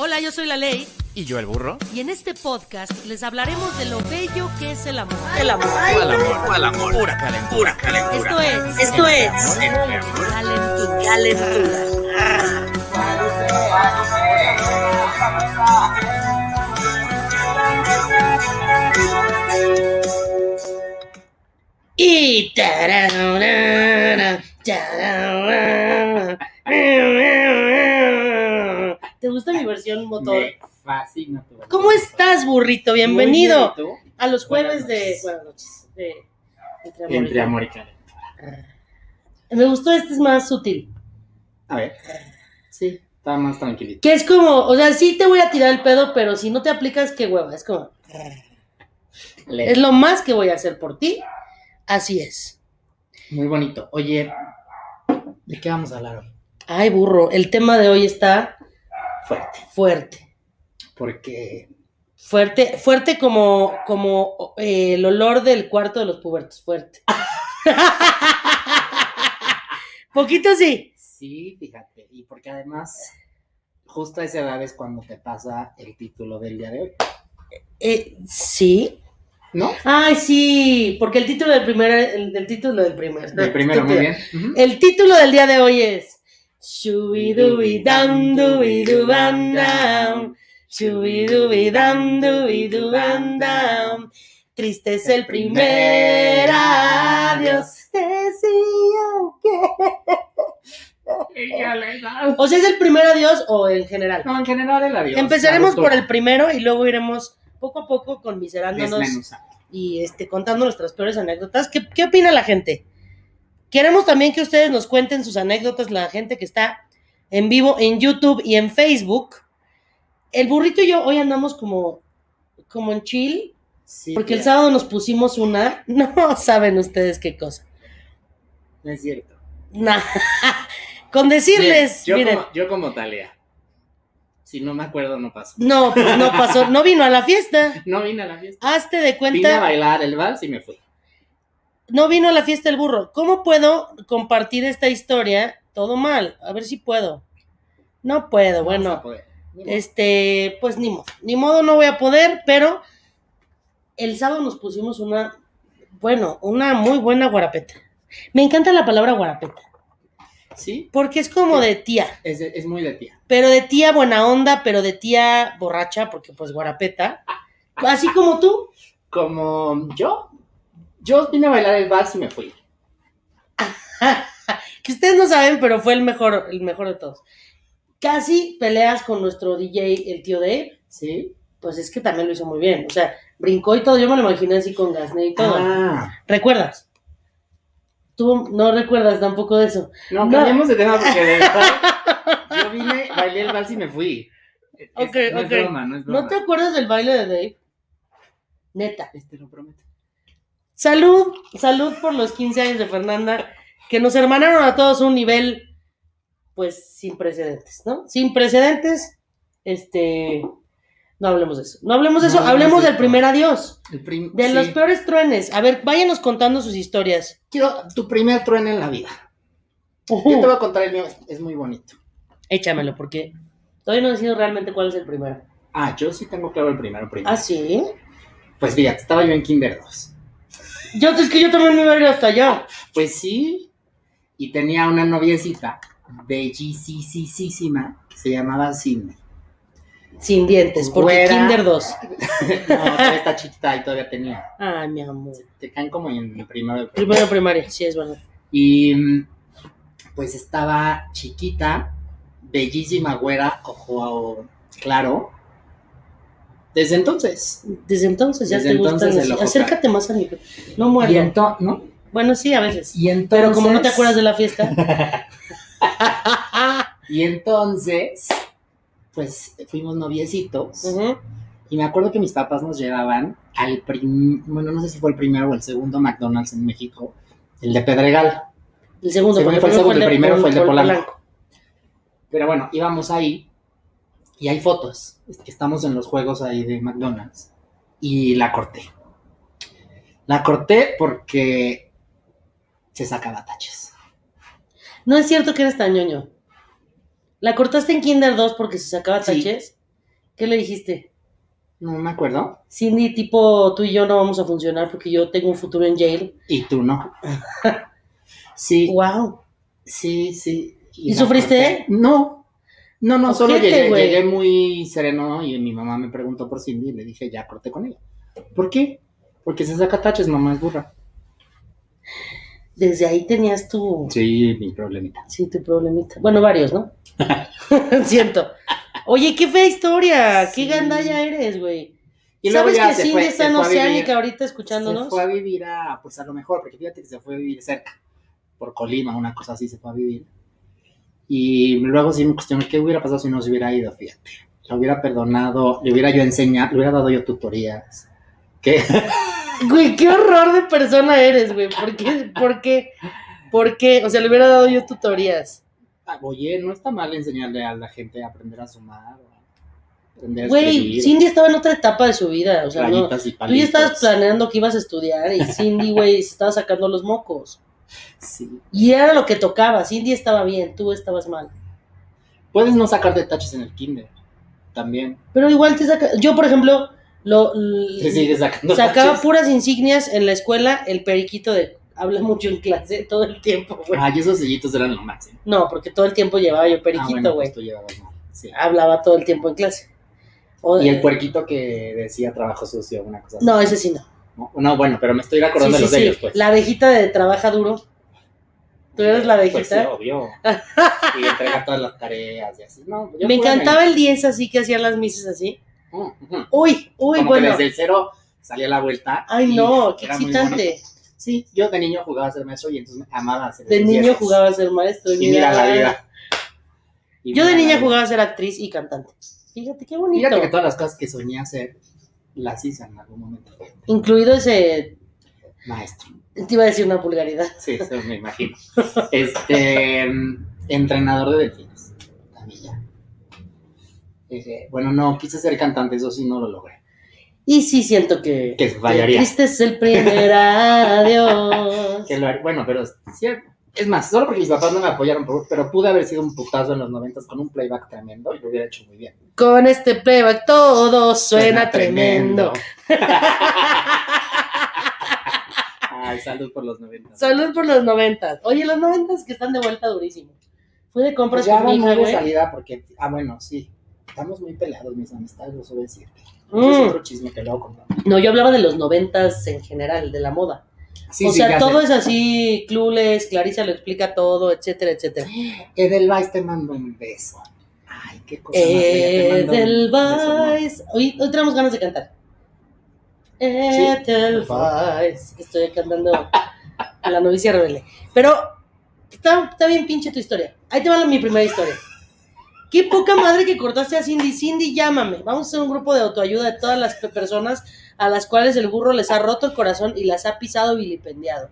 Hola, yo soy la ley Y yo el burro. y en este podcast les hablaremos de lo bello que es el amor. El amor. ¿Cuál amor? ¿Cuál amor? Pura calentura. Pura calentura. Esto es Esto es Calentura. Calentura. Y tararara, tararara. ¿Te gusta mi versión motor? Me fascina tu ¿Cómo estás, burrito? Bienvenido a los Buenas jueves de. Buenas noches. De, entre amor y Entre amor y calentura. Me gustó, este es más sutil. A ver, Sí. está más tranquilito. Que es como, o sea, sí te voy a tirar el pedo, pero si no te aplicas, qué hueva. Es como, es lo más que voy a hacer por ti. Así es. Muy bonito. Oye, ¿de qué vamos a hablar hoy? Ay, burro, el tema de hoy está Fuerte. fuerte. Porque Fuerte, fuerte como, como eh, el olor del cuarto de los pubertos. Fuerte. Poquito sí. sí, fíjate. Y porque además, justo a esa edad es cuando te pasa el título del día de hoy. Eh, sí. ¿No? Ay, sí, porque el título del primer, el, del título del primer. El primero, muy bien. El título del día de hoy es Dam. Dubidubam dam. Triste es el primer adiós. Decía que. O sea, ¿es el primer adiós o en general? No, en general el adiós. Empezaremos por el primero y luego iremos poco a poco conmiserándonos Desmenuzando. y este, contando nuestras peores anécdotas. ¿Qué, ¿Qué opina la gente? Queremos también que ustedes nos cuenten sus anécdotas, la gente que está en vivo en YouTube y en Facebook. El burrito y yo hoy andamos como, como en chill, Sí, porque el sábado nos pusimos una, no saben ustedes qué cosa. No es cierto. Nah. Con decirles, yo, miren, como, yo como Talía. Si no me acuerdo, no pasó. no, pues no pasó, no vino a la fiesta. No vine a la fiesta. Hazte de Vine a cuenta, bailar el vals y me fui. No vino a la fiesta el burro. ¿Cómo puedo compartir esta historia? Todo mal. A ver si puedo. No puedo, Vamos bueno. Este, pues ni modo. Ni modo no voy a poder, pero el sábado nos pusimos una, bueno, una muy buena guarapeta. Me encanta la palabra guarapeta, Sí, porque es como de tía, es, de- es muy de tía. pero de tía buena onda, pero de tía borracha, porque pues guarapeta. Así como tú. Como yo, yo vine a bailar el vals y me fui. que ustedes no saben, pero fue el mejor, el mejor de todos. Casi peleas con nuestro DJ, el tío Dave, ¿Sí? pues es que también lo hizo muy bien. O sea, brincó y todo. Yo me lo imaginé así con Gasné y todo. Ah, ¿Recuerdas? Tú no recuerdas tampoco de eso. no, No. cambiemos de tema porque de verdad, yo vine, bailé el vals y me fui. Es- Ok, no ok. es broma, no es broma. ¿No te acuerdas del baile de Dave? Neta. Este lo prometo. Salud, salud por los 15 años de Fernanda, que nos hermanaron a todos a un nivel, pues, sin precedentes, ¿no? Sin precedentes, este, no hablemos de eso. No hablemos de eso, hablemos hablemos de del primer adiós, El prim- de sí. los peores truenes. A ver, váyanos contando sus historias. Quiero tu primer trueno en la vida. Yo te voy a contar el mío, es- es muy bonito. Échamelo, porque todavía no he decidido realmente cuál es el primero. Ah, yo sí tengo claro el primero primero. ¿Ah, sí? Pues fíjate, estaba yo en Kinder 2. Yo, es que yo también me iba a ir hasta allá. Pues sí, y tenía una noviecita bellísima que se llamaba Sidney. Sin dientes, porque Güera. Kinder 2. No, todavía está chiquita y todavía tenía. Ay, mi amor. Te caen como en el primero. de primaria. Primero primaria, sí, es verdad. Y pues estaba chiquita, bellísima güera, ojo claro. Desde entonces. Desde entonces ya Desde te gustan entonces así. el ojo Acércate más al micro. No Y, muerdo. ento- ¿no? Bueno, sí, a veces. y entonces. Pero como no te acuerdas de la fiesta. Y entonces, pues fuimos noviecitos. Y me acuerdo que mis papás nos llevaban al prim... Bueno, no sé si fue el primero o el segundo McDonald's en México, el de Pedregal. El segundo, Según porque fue el segundo, el primero fue el de Pol- Polanco. Pero bueno, íbamos ahí y hay fotos. Estamos en los juegos ahí de McDonald's. Y la corté. La corté porque se sacaba taches. No es cierto que eres tan ñoño. ¿La cortaste en Kinder 2 porque se sacaba Sí. taches? ¿Qué le dijiste? No me acuerdo. Cindy, tipo, tú y yo no vamos a funcionar porque yo tengo un futuro en jail. Y tú no. sí, Wow. sí, sí. ¿Y sufriste? corté. No. No, no, solo llegué, muy sereno y mi mamá me preguntó por Cindy y le dije, ya corté con ella. ¿Por qué? Porque se saca taches, mamá es burra. Desde ahí tenías tu, Sí, mi problemita. sí, tu problemita. Bueno, varios, ¿no? Siento. Oye, qué fea historia. Qué gandalla eres, güey. Y ¿Sabes que se Cindy fue, está se en vivir- Oceánica ahorita Se escuchándonos? fue a vivir a, pues a lo mejor, porque fíjate que se fue a vivir cerca, por Colima, una cosa así se fue a vivir. Y luego sí me cuestioné qué hubiera pasado si no se hubiera ido, fíjate. Le hubiera perdonado, le hubiera yo enseñado, le hubiera dado yo tutorías. ¿Qué? Güey, qué horror de persona eres, güey. ¿Por qué? ¿Por qué? ¿Por qué? O sea, le hubiera dado yo tutorías. Ah, Oye, no está mal enseñarle a la gente a aprender a sumar, o aprender a Güey, escribir, Cindy estaba en otra etapa de su vida. O sea, no, y tú ya estabas planeando que ibas a estudiar y Cindy, güey, se estaba sacando los mocos. Sí. Y era lo que tocaba. Cindy estaba bien, tú estabas mal. Puedes no sacarte taches en el kinder, también. Pero igual te saca. Yo, por ejemplo, lo sacaba taches. puras insignias en la escuela, el periquito de habla mucho en clase todo el tiempo, güey. Ay, esos sellitos eran lo máximo. No, porque todo el tiempo llevaba yo Ah, periquito, bueno, güey. sí. Hablaba todo el tiempo en clase. O- Y el puerquito que decía trabajo sucio, una cosa así. No, ese sí no. No, no, bueno, pero me estoy acordando Sí, de los de ellos, pues. La abejita de trabaja duro. ¿Tú eres la abejita? Pues sí, obvio. y entrega todas las tareas y así. No, yo Me encantaba el 10 así que hacían las mises así. ujú. Uy, uy, Como bueno. que desde el cero salía la vuelta. Ay, no, qué excitante. Sí, yo de niño jugaba a ser maestro y entonces amaba hacer De niño jugaba a ser maestro. Y mira la vida. Y Yo de niña jugaba a ser actriz y cantante. Fíjate qué bonito. Fíjate que todas las cosas que soñé hacer las hice en algún momento. Incluido ese. Maestro. Te iba a decir una vulgaridad. Sí, eso me imagino. Este, mm, entrenador de delfines. También ya. Eh, bueno, no, quise ser cantante, eso sí no lo logré. Y sí siento que. Que fallaría. Triste es el primer adiós. Que lo bueno, pero es cierto. Es más, solo porque mis papás no me apoyaron, pero- pude haber sido un putazo en los noventas con un playback tremendo y lo hubiera hecho muy bien. Con este playback todo suena, tremendo. Ay, salud por los noventas. Salud por los noventas. Oye, los noventas que están de vuelta durísimo. Fui de compras ya con mi hija, güey. salida porque, ah, bueno, sí. Estamos muy peleados, mis amistades, lo suelo decir. Mm. Es otro chisme que luego contamos. No, yo hablaba de los noventas en general, de la moda. Sí, o sí, sea, todo sé. es así, Clueless, Clarisa lo explica todo, etcétera, etcétera. Edelweiss te mando un beso. Ay, qué cosa más Edelweiss. Hoy, hoy tenemos ganas de cantar. Edelweiss. Estoy cantando La novicia rebelde. Pero está, está bien pinche tu historia. Ahí te va mi primera historia. Qué poca madre que cortaste a Cindy. Cindy, llámame. Vamos a hacer un grupo de autoayuda de todas las pe- personas a las cuales el burro les ha roto el corazón y las ha pisado vilipendiado.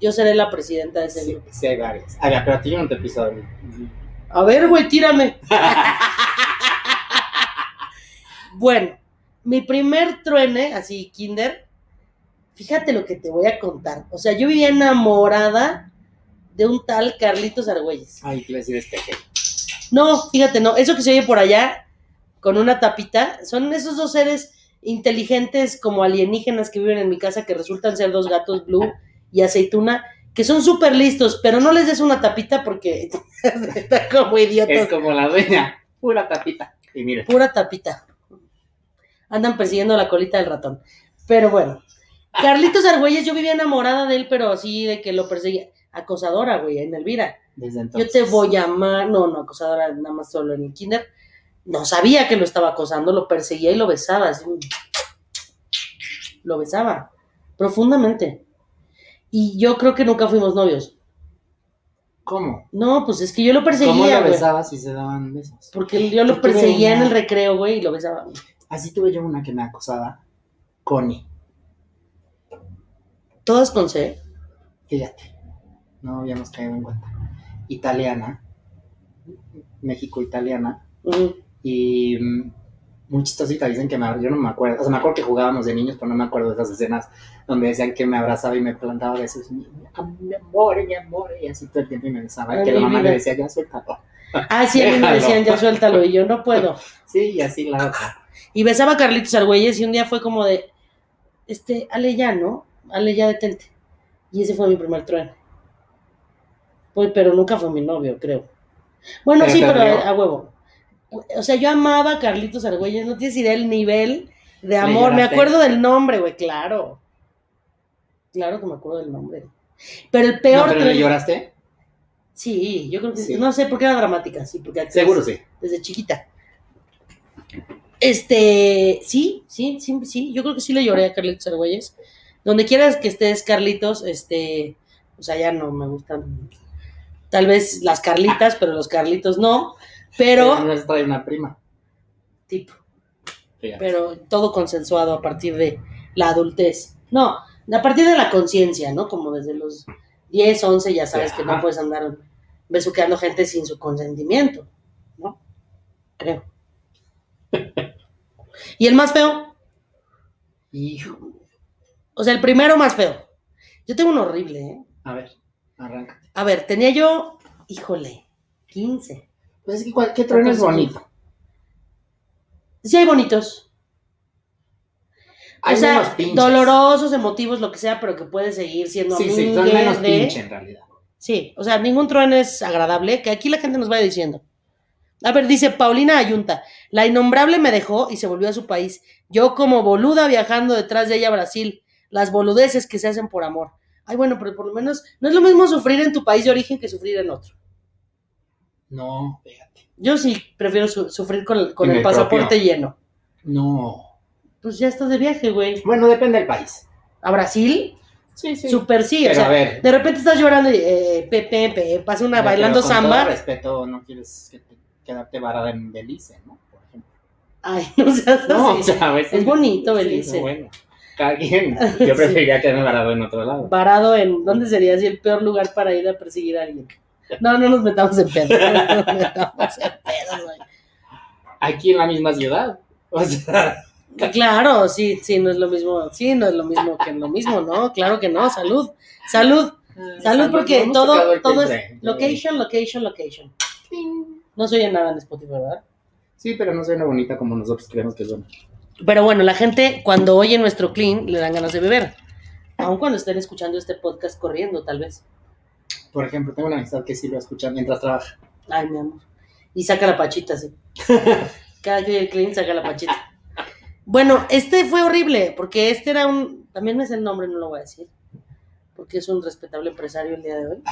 Yo seré la presidenta de ese Sí, grupo. sí hay varias. A ver, pero a ti yo no te a mí. A ver, güey, tírame. bueno, mi primer truene, así, kinder, fíjate lo que te voy a contar. O sea, yo vivía enamorada de un tal Carlitos Argüelles. Ay, te iba a decir este que. No, fíjate, no, eso que se oye por allá, con una tapita, son esos dos seres inteligentes como alienígenas que viven en mi casa que resultan ser dos gatos blue y aceituna, que son súper listos, pero no les des una tapita porque está como idiota. Es como la dueña. Pura tapita. Y mire. Pura tapita. Andan persiguiendo la colita del ratón. Pero bueno. Carlitos Argüelles, yo vivía enamorada de él, pero así de que lo perseguía. Acosadora, güey, en Elvira. Desde Yo entonces. te voy a amar. No, no, acosadora nada más solo en el kinder. No sabía que lo estaba acosando, lo perseguía y lo besaba. así. Lo besaba. Profundamente. Y yo creo que nunca fuimos novios. ¿Cómo? No, pues es que yo lo ¿Cómo perseguía, lo güey. besabas y se daban besos? Porque yo lo Yo perseguía en el recreo, güey, y lo besaba. Así tuve yo una que me acosaba. Connie. Todas con C. Fíjate. No habíamos caído en cuenta. Italiana. México-italiana. Y mm, muy chistosita, dicen que me yo no me acuerdo, o sea, me acuerdo que jugábamos de niños, pero no me acuerdo de esas escenas donde decían que me abrazaba y me plantaba besos, mi, mi amor, mi amor, y así todo el tiempo y me besaba, y que la mamá vida. le decía, ya suéltalo. Ah, sí, a mí me decían, ya suéltalo, y yo no puedo. Sí, y así la otra. Y besaba a Carlitos Argüelles y un día fue como de, este, Ale ya, ¿no? Ale ya detente. Y ese fue mi primer trueno. Pues, pero nunca fue mi novio, creo. Bueno, Pero sí, pero a, a huevo. O sea, yo amaba a Carlitos Argüelles, no tienes idea del nivel de amor. Me acuerdo del nombre, güey, claro. Claro que me acuerdo del nombre. Pero el No, peor pero trueno- le lloraste. Sí, yo creo que Sí. no sé por qué era dramática, sí, porque actúas Seguro sí. desde chiquita. Este, sí, sí, sí, sí, yo creo que sí le lloré a Carlitos Argüelles. Donde quieras que estés, Carlitos, este, o sea, ya no me gustan, tal vez las Carlitas, pero los Carlitos no, pero, nos trae una prima. tipo, Fíjate. pero todo consensuado a partir de la adultez. No, a partir de la conciencia, ¿no? Como desde los 10, 11 ya sabes que no puedes andar besuqueando gente sin su consentimiento, ¿no? Creo. ¿Y el más feo? Hijo. O sea, el primero más feo. Yo tengo un horrible, ¿eh? A ver, arráncate. A ver, tenía yo, híjole, 15. Pues es que cualquier trueno es 14, bonito. Sí hay bonitos. Hay o sea, dolorosos, emotivos, lo que sea, pero que puede seguir siendo Sí, sí, son menos de- pinche en realidad. Sí, o sea, ningún trueno es agradable, que aquí la gente nos vaya diciendo. A ver, dice Paulina Ayunta, la innombrable me dejó y se volvió a su país. Yo como boluda viajando detrás de ella a Brasil, las boludeces que se hacen por amor. Ay, bueno, pero por lo menos no es lo mismo sufrir en tu país de origen que sufrir en otro. No, fíjate. Yo sí prefiero su- sufrir con, el- con En el el pasaporte propio. lleno. No. Pues ya estás de viaje, güey. Bueno, depende del país. ¿A Brasil? Sí, sí. Súper sí, Pero o sea, a ver. de repente estás llorando y eh, Pepe, Pepe, pasa una bailando con samba. Todo respeto, no quieres que te- quedarte varada en Belice, ¿no? Por ejemplo. Ay, no seas No, así. o sea, a veces- Es bonito Sí, Belice. no, bueno. Cada quien. Yo preferiría quedarme varado en otro lado. Varado en, ¿dónde sería así el peor lugar para ir a perseguir a alguien? No, no nos metamos en pedos. No nos metamos en pedos, güey. Aquí en la misma ciudad. O sea, Claro, sí, sí, no es lo mismo. Sí, no es lo mismo que lo mismo, ¿no? Claro que no. Salud. Salud. Salud porque todo, todo es location, location, location. No se oye nada en Spotify, ¿verdad? Sí, pero no suena bonita como nosotros creemos que suena. Pero bueno, la gente cuando oye nuestro clean le dan ganas de beber. Aun cuando estén escuchando este podcast corriendo, tal vez. Por ejemplo, tengo una amistad que sí lo escucha mientras trabaja. Ay, mi amor. Y saca la pachita, sí. Cada que el clean saca la pachita. Bueno, este fue horrible, porque este era un. También me sé el nombre, no lo voy a decir. Porque es un respetable empresario el día de hoy.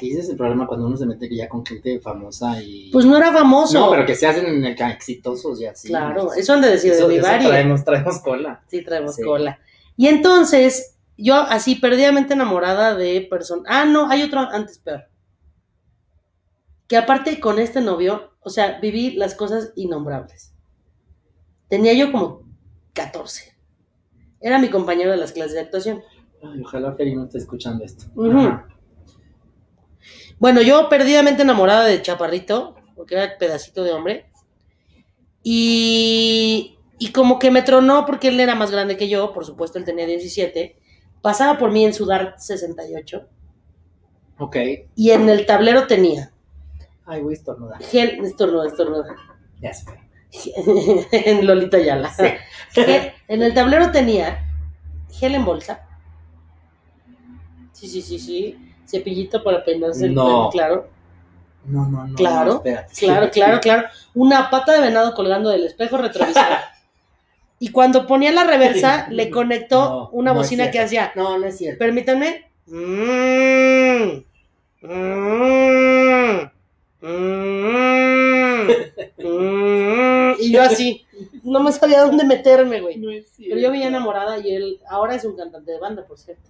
Ahí ese es el problema cuando uno se mete ya con gente famosa y. Pues no era famoso. no, pero que se hacen en el exitosos y así. Claro, eso han de decir de Vivari. traemos, traemos cola. Sí, traemos Sí. cola. Y entonces, yo así perdidamente enamorada de persona. Ah, no, hay otro antes peor. Que aparte con este novio, o sea, viví las cosas innombrables. Tenía yo como 14. Era mi compañero de las clases de actuación. Ay, ojalá Feri no esté escuchando esto. Ajá. Bueno, yo perdidamente enamorada de Chaparrito, porque era pedacito de hombre. Y, y como que me tronó porque él era más grande que yo, por supuesto, él tenía 17. Pasaba por mí en sudar 68. Ok. Y en el tablero tenía Ay, voy a estornudar. gel, estornuda, estornuda. Ya se fue. en Lolita Yala. Sí. Gel- en el tablero tenía gel en bolsa. Sí, sí, sí, sí. Cepillito para peinarse el No. pelo, claro. No, no, no. Claro, no, espérate. Claro, claro, claro. Una pata de venado colgando del espejo retrovisor. Y cuando ponía la reversa, le conectó No, una bocina que hacía. No, no es cierto. Permítanme. Mm, mm, mm, mm. Y yo así, no me sabía dónde meterme, güey. No es cierto. Pero yo veía enamorada y él ahora es un cantante de banda, por cierto.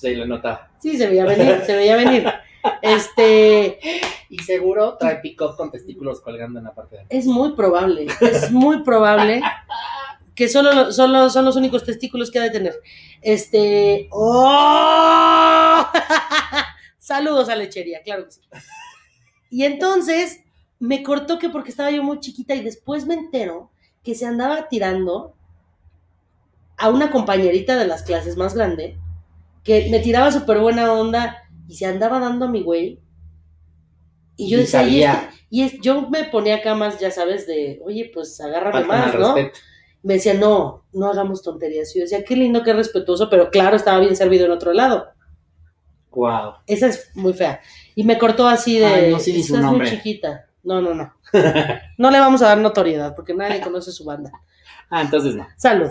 Sí, lo notaba. Sí, se veía venir, se veía venir. Este, Y seguro trae pick-up con testículos colgando en la parte de es muy probable, es muy probable que solo, solo son los únicos testículos que ha de tener. Este, ¡oh! Saludos a lechería, claro que sí. Y entonces me cortó que porque estaba yo muy chiquita y después me entero que se andaba tirando a una compañerita de las clases más grande que me tiraba súper buena onda y se andaba dando a mi güey. Y yo Y decía, y, este- y es, yo me ponía acá más, ya sabes, de, oye, pues agárrame más, ¿no? respeto. Me decía, no, no hagamos tonterías. Y yo decía, qué lindo, qué respetuoso, pero claro, estaba bien servido en otro lado. Wow. Esa es muy fea. Y me cortó así de, Ay, no, sí su estás muy nombre". chiquita. No, no, no. No le vamos a dar notoriedad porque nadie conoce su banda. Ah, entonces no. Salud.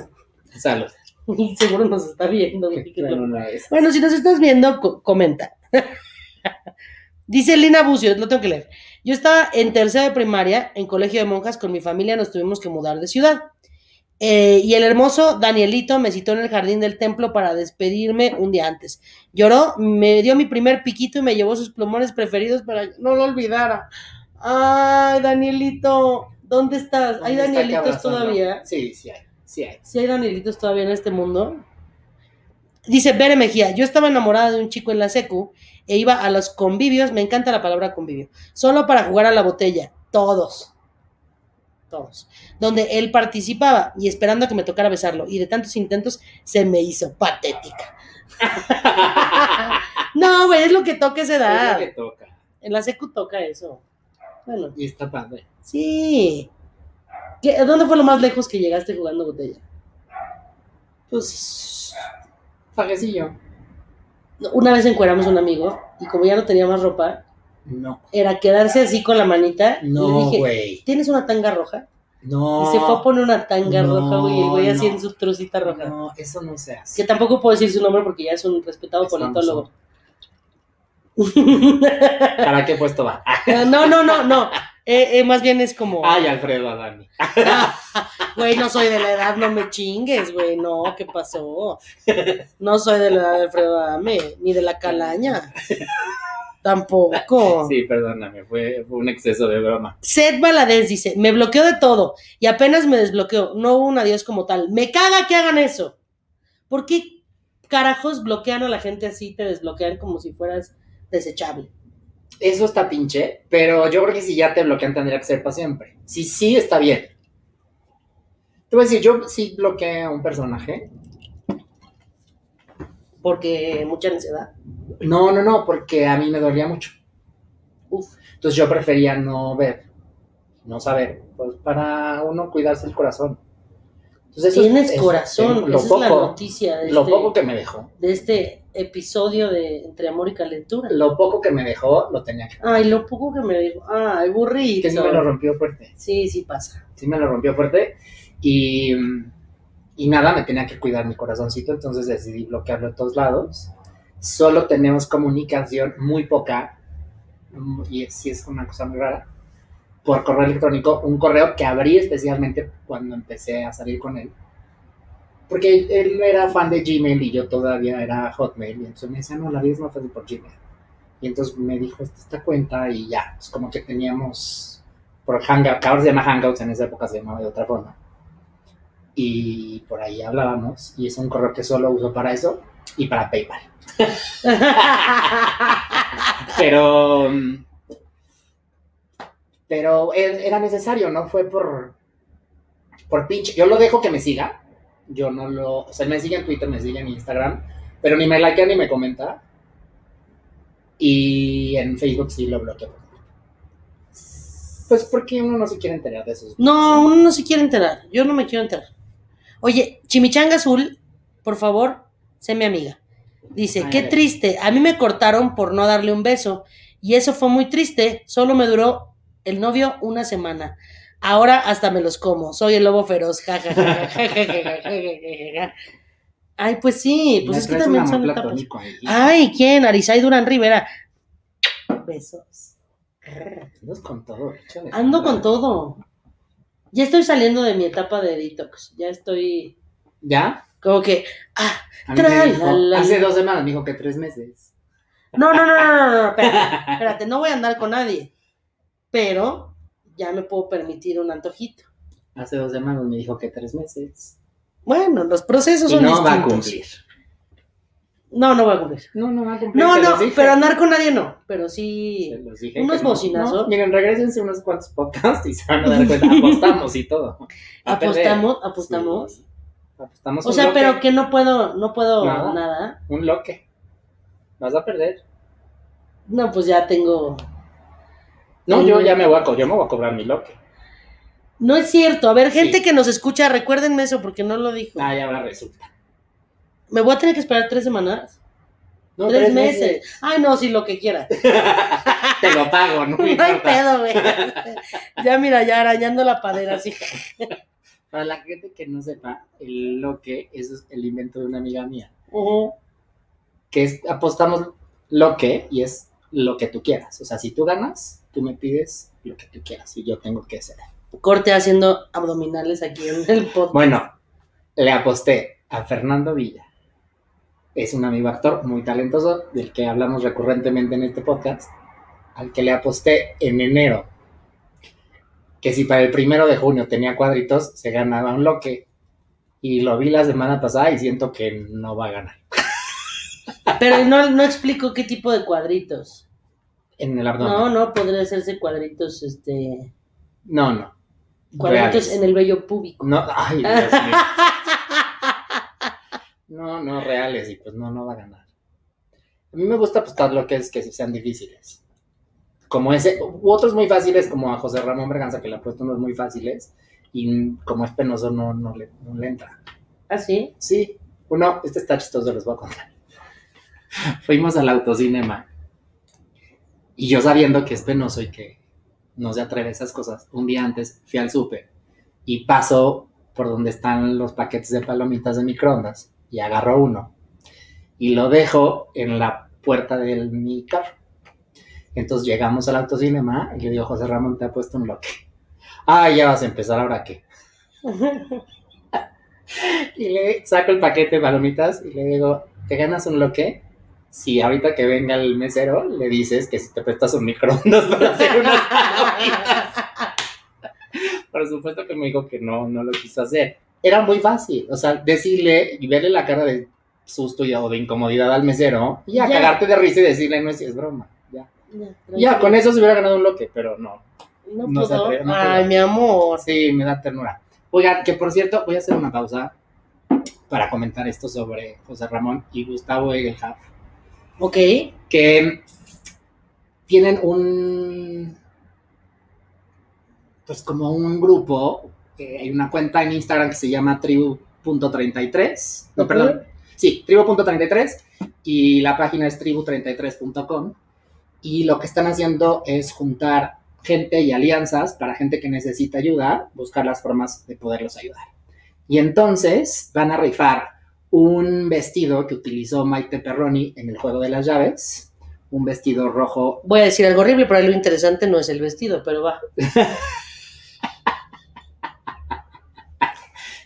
Salud. Seguro nos está viendo. Bueno, si nos estás viendo, co- comenta. Dice Lina Bucio, lo tengo que leer. Yo estaba en tercera de primaria, en colegio de monjas, con mi familia nos tuvimos que mudar de ciudad. Eh, y el hermoso Danielito me citó en el jardín del templo para despedirme un día antes. Lloró, me dio mi primer piquito y me llevó sus plumones preferidos para que no lo olvidara. Ay, Danielito, ¿dónde estás? ¿Hay ¿Dónde está que Danielitos todavía? Sí, sí hay. Sí hay. Si hay Danielitos todavía en este mundo. Dice Bere Mejía, yo estaba enamorada de un chico en la secu e iba a los convivios, me encanta la palabra convivio, solo para jugar a la botella, todos, todos, donde él participaba y esperando a que me tocara besarlo y de tantos intentos se me hizo patética. no, güey, es lo que toca esa Es edad. lo que toca. En la secu toca eso. Bueno, Y está padre. sí. ¿Qué- ¿Dónde fue lo más lejos que llegaste jugando botella? Pues. Fajecillo. Una vez encueramos a un amigo y como ya no tenía más ropa, No. era quedarse así con la manita. y No, le dije, güey. ¿tienes una tanga roja? No. Y se fue a poner una tanga No, roja, güey, y el güey así no. en su trucita roja. No, eso no se Que hace. tampoco puedo decir su nombre porque ya es un respetado Es famoso. politólogo. ¿Para qué puesto va? No, no, no, no. Eh, eh, más bien es como, Ay, Alfredo Adami. güey, no soy de la edad, no me chingues, güey, no, ¿qué pasó? No soy de la edad de Alfredo Adame, ni de la calaña. Tampoco. Sí, perdóname, fue, fue un exceso de broma. Seth Valadez dice, me bloqueó de todo y apenas me desbloqueó. No hubo un adiós como tal. Me caga que hagan eso. ¿Por qué carajos bloquean a la gente así? Te desbloquean como si fueras desechable. Eso está pinche, pero yo creo que si ya te bloquean tendría que ser para siempre. Si sí, está bien. Te voy a decir, yo sí bloqueé a un personaje. Porque mucha ansiedad. No, no, no, porque a mí me dolía mucho. Uf. Entonces yo prefería no ver, no saber, pues para uno cuidarse el corazón. Entonces, eso es- Tienes es- corazón. lo Esa es la noticia de lo este, poco que me dejó. de este episodio de Entre Amor y Calentura. Lo poco que me dejó, lo tenía que. Ay, lo poco que me dijo. Ay, burrito. Que sí me lo rompió fuerte. Sí, sí pasa. sí me lo rompió fuerte y, y nada, me tenía que cuidar mi corazoncito, entonces decidí bloquearlo de todos lados. Solo tenemos comunicación muy poca y sí es una cosa muy rara. Por correo electrónico, un correo que abrí especialmente cuando empecé a salir con él. Porque él era fan de Gmail y yo todavía era Hotmail. Y entonces me decía, no, la vida es más fácil por Gmail. Y entonces me dijo esta, esta cuenta y ya, pues como que teníamos por Hangout, ahora se llama Hangouts, en esa época se llamaba de otra forma. Y por ahí hablábamos, y es un correo que solo uso para eso y para PayPal. Pero, mm, pero er- era necesario, no fue por, por pinche. Yo lo dejo que me siga, yo no lo, o sea, me sigue en Twitter, me sigue en Instagram, pero ni me likea ni me comenta. Y en Facebook sí lo bloqueo. Pues porque uno no se quiere enterar de esos. No, uno no se quiere enterar. Yo no me quiero enterar. Oye, Chimichanga Azul, por favor, sé mi amiga. Dice, Ay, qué triste. A mí me cortaron por no darle un beso. Y eso fue muy triste. Solo me duró el novio, una semana. Ahora hasta me los como. Soy el lobo feroz. Ay, pues sí, pues es que también son etapas. Ay, ¿quién? Arizay Durán Rivera. Besos. Andas con todo. Ando con todo. Ya estoy saliendo de mi etapa de detox. Ya estoy. ¿Ya? Como que. Ah, hace dos semanas me dijo que tres meses. No, no, no, no, no, no, espérate, no voy a andar con nadie. Pero ya me puedo permitir un antojito. Hace dos semanas me dijo que tres meses. Bueno, los procesos Y son no distintos. va a cumplir. No, no va a cumplir. No, no va a cumplir. No, se no, pero andar con nadie no. Pero Se sí. los dije unos no. bocinazos. No, miren, regresense unos cuantos podcasts y se van a dar cuenta. Apostamos y todo. Apostamos, apostamos. Sí. Apostamos O sea, loque. pero que no puedo, no puedo Nada. nada. Un loque. Vas a perder. No, pues ya tengo. No, yo ya me voy a, co- yo me voy a cobrar mi loque. No es cierto. A ver, gente Sí. que nos escucha, recuérdenme eso porque no lo dijo. Ah, ya ahora resulta. Me voy a tener que esperar tres semanas. No, tres, meses. Ay, no, sí, lo que quiera. Te lo pago, no No hay importa. pedo, güey. Ya mira, ya arañando la padera así. Para la gente que no sepa, el loque es el invento de una amiga mía. Ujú. Que es, apostamos loque y es lo que tú quieras. O sea, si tú ganas, tú me pides lo que tú quieras y yo tengo que hacer. Corte haciendo abdominales aquí en el podcast. Bueno, le aposté a Fernando Villa. Es un amigo actor muy talentoso del que hablamos recurrentemente en este podcast. Al que le aposté en enero que si para el primero de junio tenía cuadritos, se ganaba un loque. Y lo vi la semana pasada y siento que no va a ganar. Pero no, no explico qué tipo de cuadritos. En el abdomen. No, no, podría hacerse cuadritos, este. No, no. Cuadritos Reales. en el vello púbico. No, ay, Dios mío. No, no, reales, y pues no, no va a ganar. A mí me gusta apostar lo que es que sean difíciles. Como ese, u otros muy fáciles, como a José Ramón Berganza, que le apuesto unos muy fáciles, y como es penoso, no, no, le, no le entra. ¿Ah, sí? Sí, uno, este está chistoso, les voy a contar. Fuimos al autocinema, y yo sabiendo que es penoso y que no se atreve a esas cosas, un día antes fui al súper y paso por donde están los paquetes de palomitas de microondas y agarro uno y lo dejo en la puerta de mi carro. Entonces llegamos al autocinema y le digo, José Ramón, te ha puesto un loque. Ah, ya vas a empezar, ¿ahora qué? Y le saco el paquete de palomitas y le digo, ¿te ganas un loque? Si ahorita que venga el mesero le dices que si te prestas un microondas para hacer unas. Por supuesto que me dijo que no, no lo quiso hacer. Era muy fácil, o sea, decirle y verle la cara de susto y o de incomodidad al mesero y a Ya. cagarte de risa y decirle, no es, es broma. Ya. Ya, ya, con eso se hubiera ganado un loque, pero no. No, no se pudo. atreve, no Ay, mi amor. Sí, me da ternura. Oigan, que por cierto, voy a hacer una pausa para comentar esto sobre José Ramón y Gustavo Egelhaf, Ok. que tienen un, pues como un grupo, eh, hay una cuenta en Instagram que se llama tribu.33, no, perdón, sí, tribu.33, y la página es tribu33.com, y lo que están haciendo es juntar gente y alianzas para gente que necesita ayuda, buscar las formas de poderlos ayudar. Y entonces van a rifar un vestido que utilizó Maite Perroni en el juego de las llaves, un vestido rojo. Voy a decir algo horrible, pero lo interesante no es el vestido, pero va.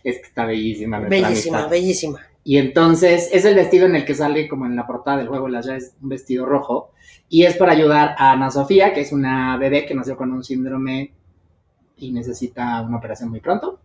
Es que está bellísima. Bellísima, amistad. bellísima. Y entonces es el vestido en el que sale como en la portada del juego de las llaves, un vestido rojo. Y es para ayudar a Ana Sofía, que es una bebé que nació con un síndrome y necesita una operación muy pronto.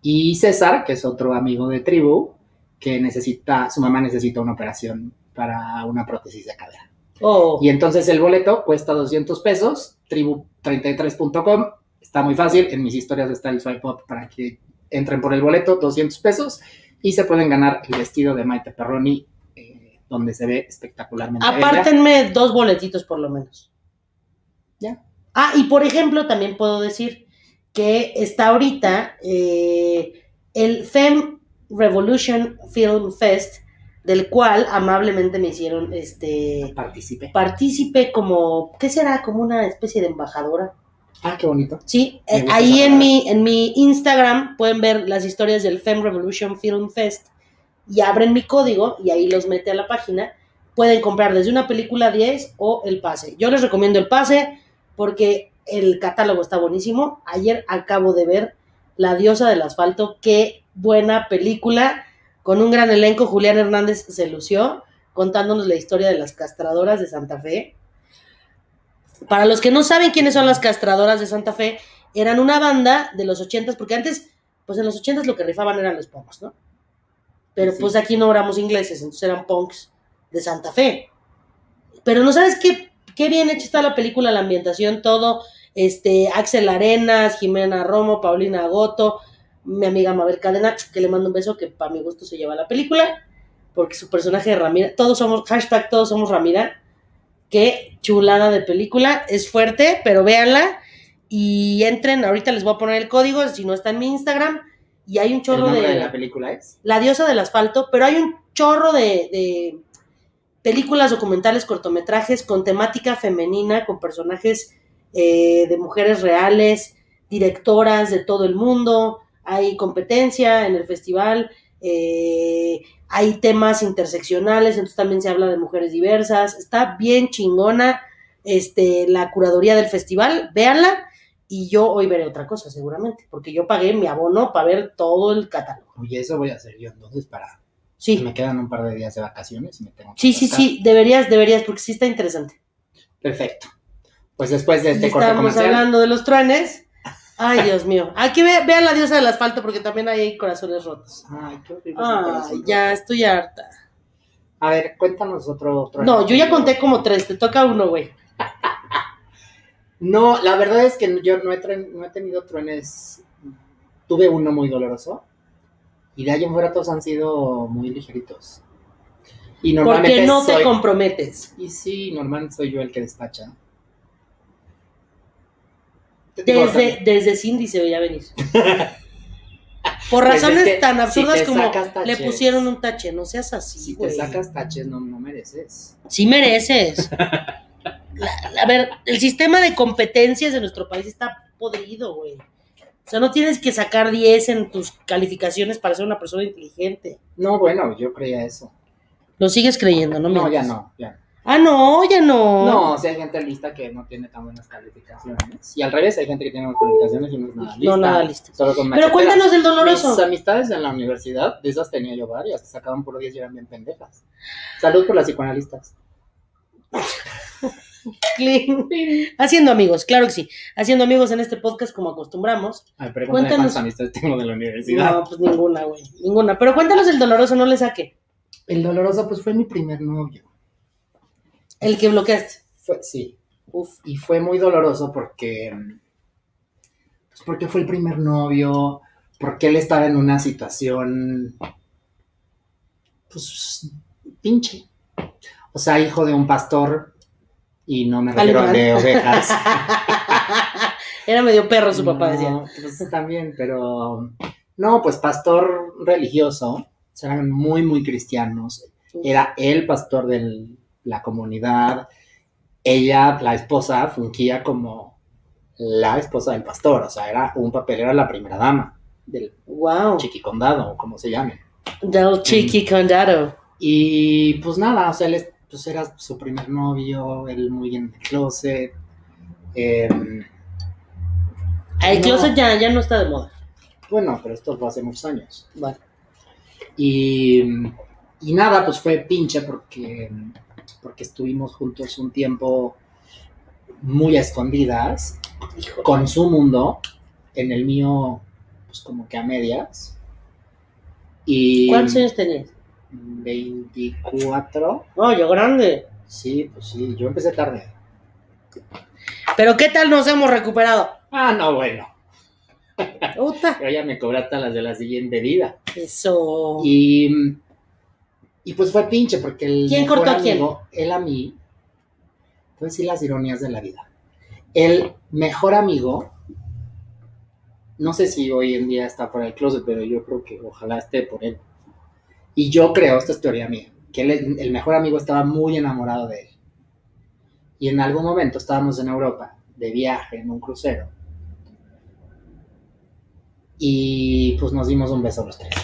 Y César, que es otro amigo de tribu, que necesita, su mamá necesita una operación para una prótesis de cadera. Oh, Y entonces el boleto cuesta 200 pesos, tribu33.com. Está muy fácil, en mis historias está el swipe up para que entren por el boleto, 200 pesos, y se pueden ganar el vestido de Maite Perroni, eh, donde se ve espectacularmente. apártenme dos boletitos por lo menos. Ya. Ah, y por ejemplo, también puedo decir que está ahorita eh, el Fem Revolution Film Fest, del cual amablemente me hicieron este Participe. partícipe como, ¿qué será? Como una especie de embajadora. Ah, qué bonito. Sí, eh, ahí en mi, en mi Instagram pueden ver las historias del Fem Revolution Film Fest y abren mi código y ahí los mete a la página. Pueden comprar desde una película 10 o el pase. Yo les recomiendo el pase porque el catálogo está buenísimo. Ayer acabo de ver La diosa del asfalto. Qué buena película. Con un gran elenco, Julián Hernández se lució contándonos la historia de las castradoras de Santa Fe. Para los que no saben quiénes son las castradoras de Santa Fe, eran una banda de los ochentas, porque antes, pues en los ochentas lo que rifaban eran los punks, ¿no? Pero Sí. pues aquí no éramos ingleses, entonces eran punks de Santa Fe. Pero no sabes qué, qué bien hecha está la película, la ambientación, todo. Este, Axel Arenas, Jimena Romo, Paulina Goto, mi amiga Mabel Cadena, que le mando un beso, que para mi gusto se lleva la película, porque su personaje de Ramira, todos somos, hashtag todos somos Ramira, Qué chulada de película. Es fuerte, pero véanla. Y entren, ahorita les voy a poner el código, si no está en mi Instagram. Y hay un ¿El chorro de, de la película es? La diosa del asfalto, pero hay un chorro de, de películas, documentales, cortometrajes con temática femenina, con personajes eh, de mujeres reales, directoras de todo el mundo. Hay competencia en el festival, eh, hay temas interseccionales, entonces también se habla de mujeres diversas. Está bien chingona este, la curaduría del festival, véanla. Y yo hoy veré otra cosa, seguramente, porque yo pagué mi abono para ver todo el catálogo. Oye, eso voy a hacer yo entonces para... Sí, Me quedan un par de días de vacaciones y me tengo que sí, sí, sí, deberías, deberías, porque sí está interesante. Perfecto. Pues después de este estábamos comercial... hablando de los truenes. Ay, Dios mío. Aquí ve- vean la diosa del asfalto, porque también hay corazones rotos. Ay, qué horrible Ay, ya estoy harta. A ver, cuéntanos otro... otro No, yo ya conté como tres, te toca uno, güey. No, la verdad es que yo no he, tren- no he tenido truenes. Tuve uno muy doloroso. Y de ahí en fuera todos han sido muy ligeritos. Y normalmente Porque no te comprometes. Y sí, normalmente soy yo el que despacha. Desde, desde Cindy se veía venir. Por Pues es razones que tan absurdas como le pusieron un tache, no seas así, Si te sacas taches, no, no mereces. Sí mereces. La- la- a ver, el sistema de competencias de nuestro país está podrido, güey. O sea, no tienes que sacar 10 en tus calificaciones para ser una persona inteligente. No, bueno, yo creía eso. Lo sigues creyendo, ¿no? No, ya no, ya. Ah, no, ya no. No, o sea, hay gente lista que no tiene tan buenas calificaciones. Y al revés, hay gente que tiene buenas calificaciones y no es nada No, lista. nada lista. Solo son Pero cuéntanos del doloroso. Mis amistades en la universidad, de esas tenía yo varias, que sacaban por 10 y eran bien pendejas. Salud por las psicoanalistas. Haciendo amigos, claro que sí. Haciendo amigos en este podcast como acostumbramos. Ay, pregúntame Cuéntanos. cuántas amistades tengo de la universidad. No, pues ninguna, güey. Ninguna. Pero cuéntanos el doloroso, no le saque. El doloroso, pues fue mi primer novio. El que bloqueaste. Fue, sí. Uf. Y fue muy doloroso porque. Pues porque fue el primer novio. Porque él estaba en una situación. Pues. pinche. O sea, hijo de un pastor. Y no me refiero al de ovejas. Era medio perro su papá, decía. Pues también, pero. No, pues pastor religioso. O sea, eran muy, muy cristianos. Era el pastor de la comunidad. Ella, la esposa, fungía como la esposa del pastor. O sea, era un papel, era la primera dama del Wow. chiquicondado, o como se llame. Del chiqui condado. Y pues nada, o sea, él es- pues era su primer novio, él muy en el closet. em, El No. closet ya, ya no está de moda. bueno, pero esto fue hace muchos años. Y, y nada, pues fue pinche porque, porque estuvimos juntos un tiempo muy a escondidas, Híjole. con su mundo, en el mío, pues como que a medias. Y ¿Cuántos años tenías? 24. No, yo grande. Sí, pues sí, yo empecé tarde. Pero ¿qué tal nos hemos recuperado? Ah, no, bueno. Pero ya me cobraste las de la siguiente vida. Eso. Y, y pues fue pinche, porque el ¿Quién mejor cortó a quién? amigo, él a mí, pues sí las ironías de la vida. El mejor amigo, no sé si hoy en día está fuera del closet, pero yo creo que ojalá esté por él. Y yo creo, esta es teoría mía, que él- el mejor amigo estaba muy enamorado de él. Y en algún momento estábamos en Europa, de viaje, en un crucero. Y pues nos dimos un beso los tres.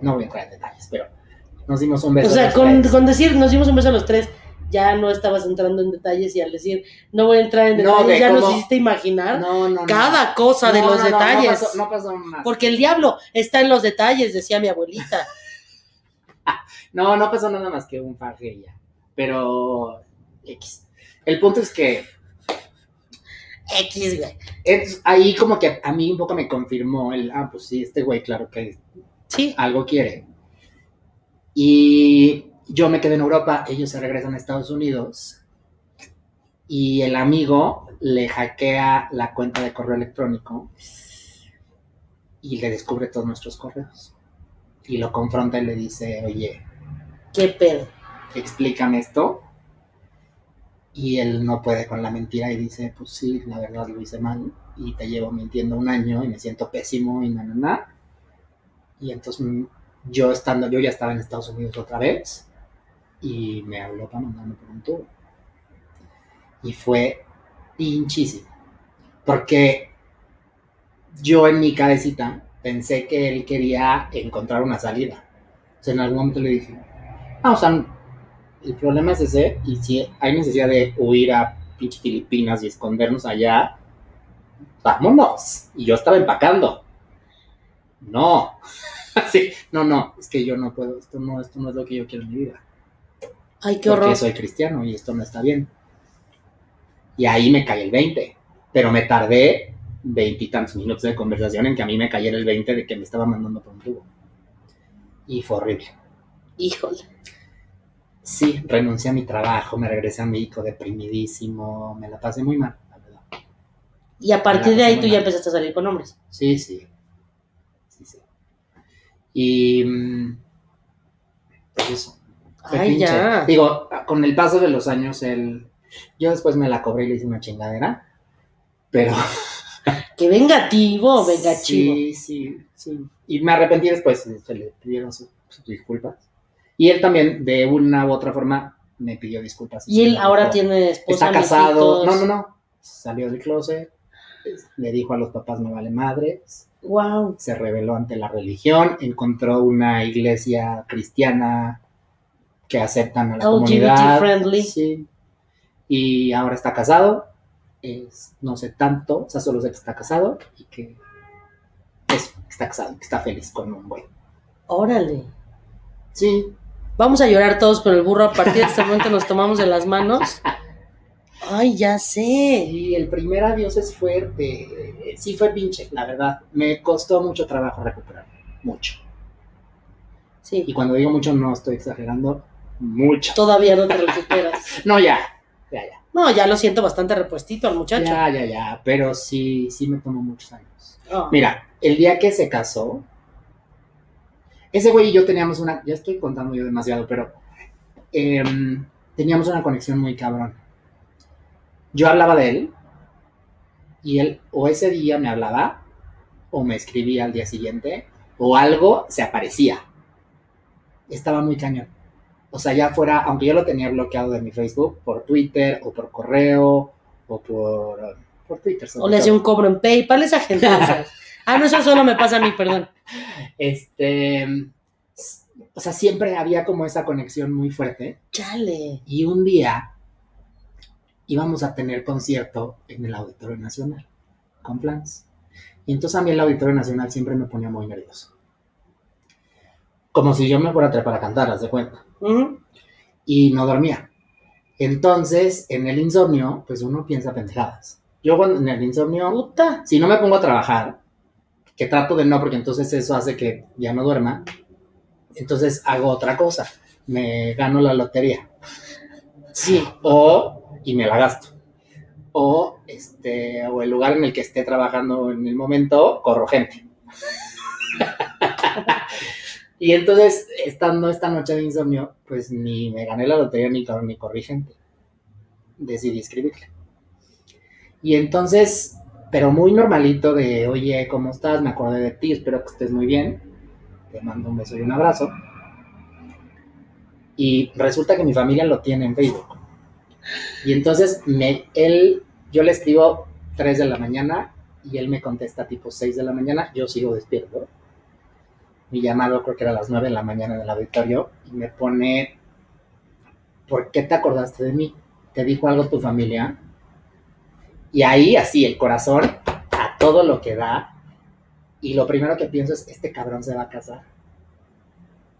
No voy a entrar en detalles, pero nos dimos un beso O sea, con, decir nos dimos un beso a los tres, ya no estabas entrando en detalles y al decir no voy a entrar en detalles, de ya nos hiciste imaginar No, no, no. cada cosa de los detalles. pasó- No pasó, más. Porque el diablo está en los detalles, decía mi abuelita. No, no pasó nada más que un y ya. Pero X. El punto es que X, güey. es ahí como que a mí un poco me confirmó el, ah, pues sí, este güey claro que Sí. algo quiere. Y yo me quedé en Europa, ellos se regresan a Estados Unidos y el amigo le hackea la cuenta de correo electrónico y le descubre todos nuestros correos. Y lo confronta y le dice, oye, Qué pedo. explícame esto. Y él no puede con la mentira y dice, pues sí, la verdad lo hice mal y te llevo mintiendo un año y me siento pésimo y na, na, na. Y entonces yo estando, yo ya estaba en Estados Unidos otra vez y me habló para mandarme por un tubo. Y fue pinchísimo. Porque yo en mi cabecita pensé que él quería encontrar una salida. O en algún momento le dije, ah, o sea, el problema es ese, y si hay necesidad de huir a pinche Filipinas y escondernos allá, vámonos. Y yo estaba empacando. No. Sí, no, no, es que yo no puedo, esto no, esto no es lo que yo quiero en mi vida. Ay, qué porque horror. soy cristiano y esto no está bien. Y ahí me cae el 20, pero me tardé veintitantos minutos de conversación en que a mí me cayera el 20 de que me estaba mandando por un tubo. Y fue horrible. Híjole. Sí, renuncié a mi trabajo, me regresé a México deprimidísimo, me la pasé muy mal, la verdad. Y a partir de ahí tú ya empezaste a salir con hombres. Sí, sí. Y. mm, Pues eso. fue Ay, pinche. ya. Digo, con el paso de los años, él. Yo después me la cobré y le hice una chingadera. Pero. Qué vengativo, vengativo. Sí, sí, sí. Y me arrepentí después, se le pidieron sus, sus disculpas. Y él también, de una u otra forma, me pidió disculpas. Y él Me ahora tiene esposa. Está casado. No, no, no. Salió del closet. Le dijo a los papás, me vale madres. Wow. Se rebeló ante la religión. Encontró una iglesia cristiana que aceptan a la LGBT comunidad. friendly. Sí. Y ahora está casado. Es, no sé tanto, o sea, solo sé que está casado y que eso, que está casado, que está feliz con un güey. Órale. Sí, Vamos a llorar todos con el burro. A partir de este momento nos tomamos de las manos. Ay, ya sé. y el primer adiós es fuerte. Eh, Sí fue pinche, la verdad. Me costó mucho trabajo recuperar. Mucho. Sí. Y cuando digo mucho, no estoy exagerando. Mucho. Todavía no te recuperas. No, ya. Ya, ya. No, ya lo siento bastante repuestito al muchacho. Ya, ya, ya. Pero sí, sí me tomó muchos años. Ah. Mira, el día que se casó, ese güey y yo teníamos una, ya estoy contando yo demasiado, pero em, teníamos una conexión muy cabrón. Yo hablaba de él y él o ese día me hablaba o me escribía al día siguiente o algo se aparecía. Estaba muy cañón. O sea, ya fuera, aunque yo lo tenía bloqueado de mi Facebook, por Twitter o por correo o por, por Twitter. O le hacía un cobro en PayPal, esa gente. Ah, no, eso solo me pasa a mí, perdón. Este, o sea, siempre había como esa conexión muy fuerte. Chale. Y un día íbamos a tener concierto en el Auditorio Nacional con plans. Y entonces a mí el Auditorio Nacional siempre me ponía muy nervioso. Como si yo me fuera a trepar a cantar, haz de cuenta. Ujú. Y no dormía. Entonces, en el insomnio, pues uno piensa pendejadas. Yo cuando en el insomnio Puta. si no me pongo a trabajar, que trato de no, porque entonces eso hace que ya no duerma, entonces hago otra cosa, me gano la lotería, Sí. o, y me la gasto, o, este, o el lugar en el que esté trabajando en el momento, corro gente. y entonces, estando esta noche de insomnio, pues ni me gané la lotería ni, ni corrí gente. Decidí escribirle. Y entonces, pero muy normalito de, oye, ¿cómo estás? Me acordé de ti, espero que estés muy bien. Te mando un beso y un abrazo. Y resulta que mi familia lo tiene en Facebook. Y entonces, me, él, yo le escribo 3 de la mañana y él me contesta tipo 6 de la mañana, yo sigo despierto. Mi llamado creo que era a las 9 de la mañana en el auditorio y me pone, ¿por qué te acordaste de mí? ¿Te dijo algo tu familia? Y ahí así el corazón a todo lo que da. Y lo primero que pienso es, este cabrón se va a casar.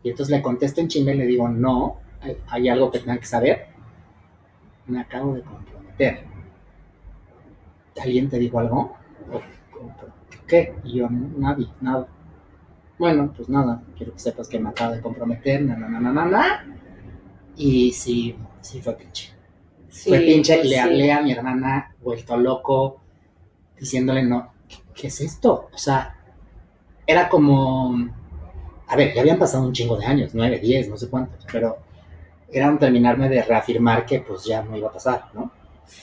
Y entonces le contesto en chinga y le digo, no, hay, hay algo que tengan que saber. Me acabo de comprometer. ¿Alguien te dijo algo? ¿O- o- ¿Qué? Y yo, nadie, nada. Bueno, pues nada, quiero que sepas que me acabo de comprometer, na, na, na, na, na, na. Y sí, sí fue pinche. Sí, Fue pinche, pues le sí. hablé a mi hermana, vuelto loco, diciéndole, no, ¿qué, qué es esto? O sea, era como, a ver, ya habían pasado un chingo de años, nueve, diez, no sé cuántos, pero era terminarme de reafirmar que pues ya no iba a pasar, ¿no?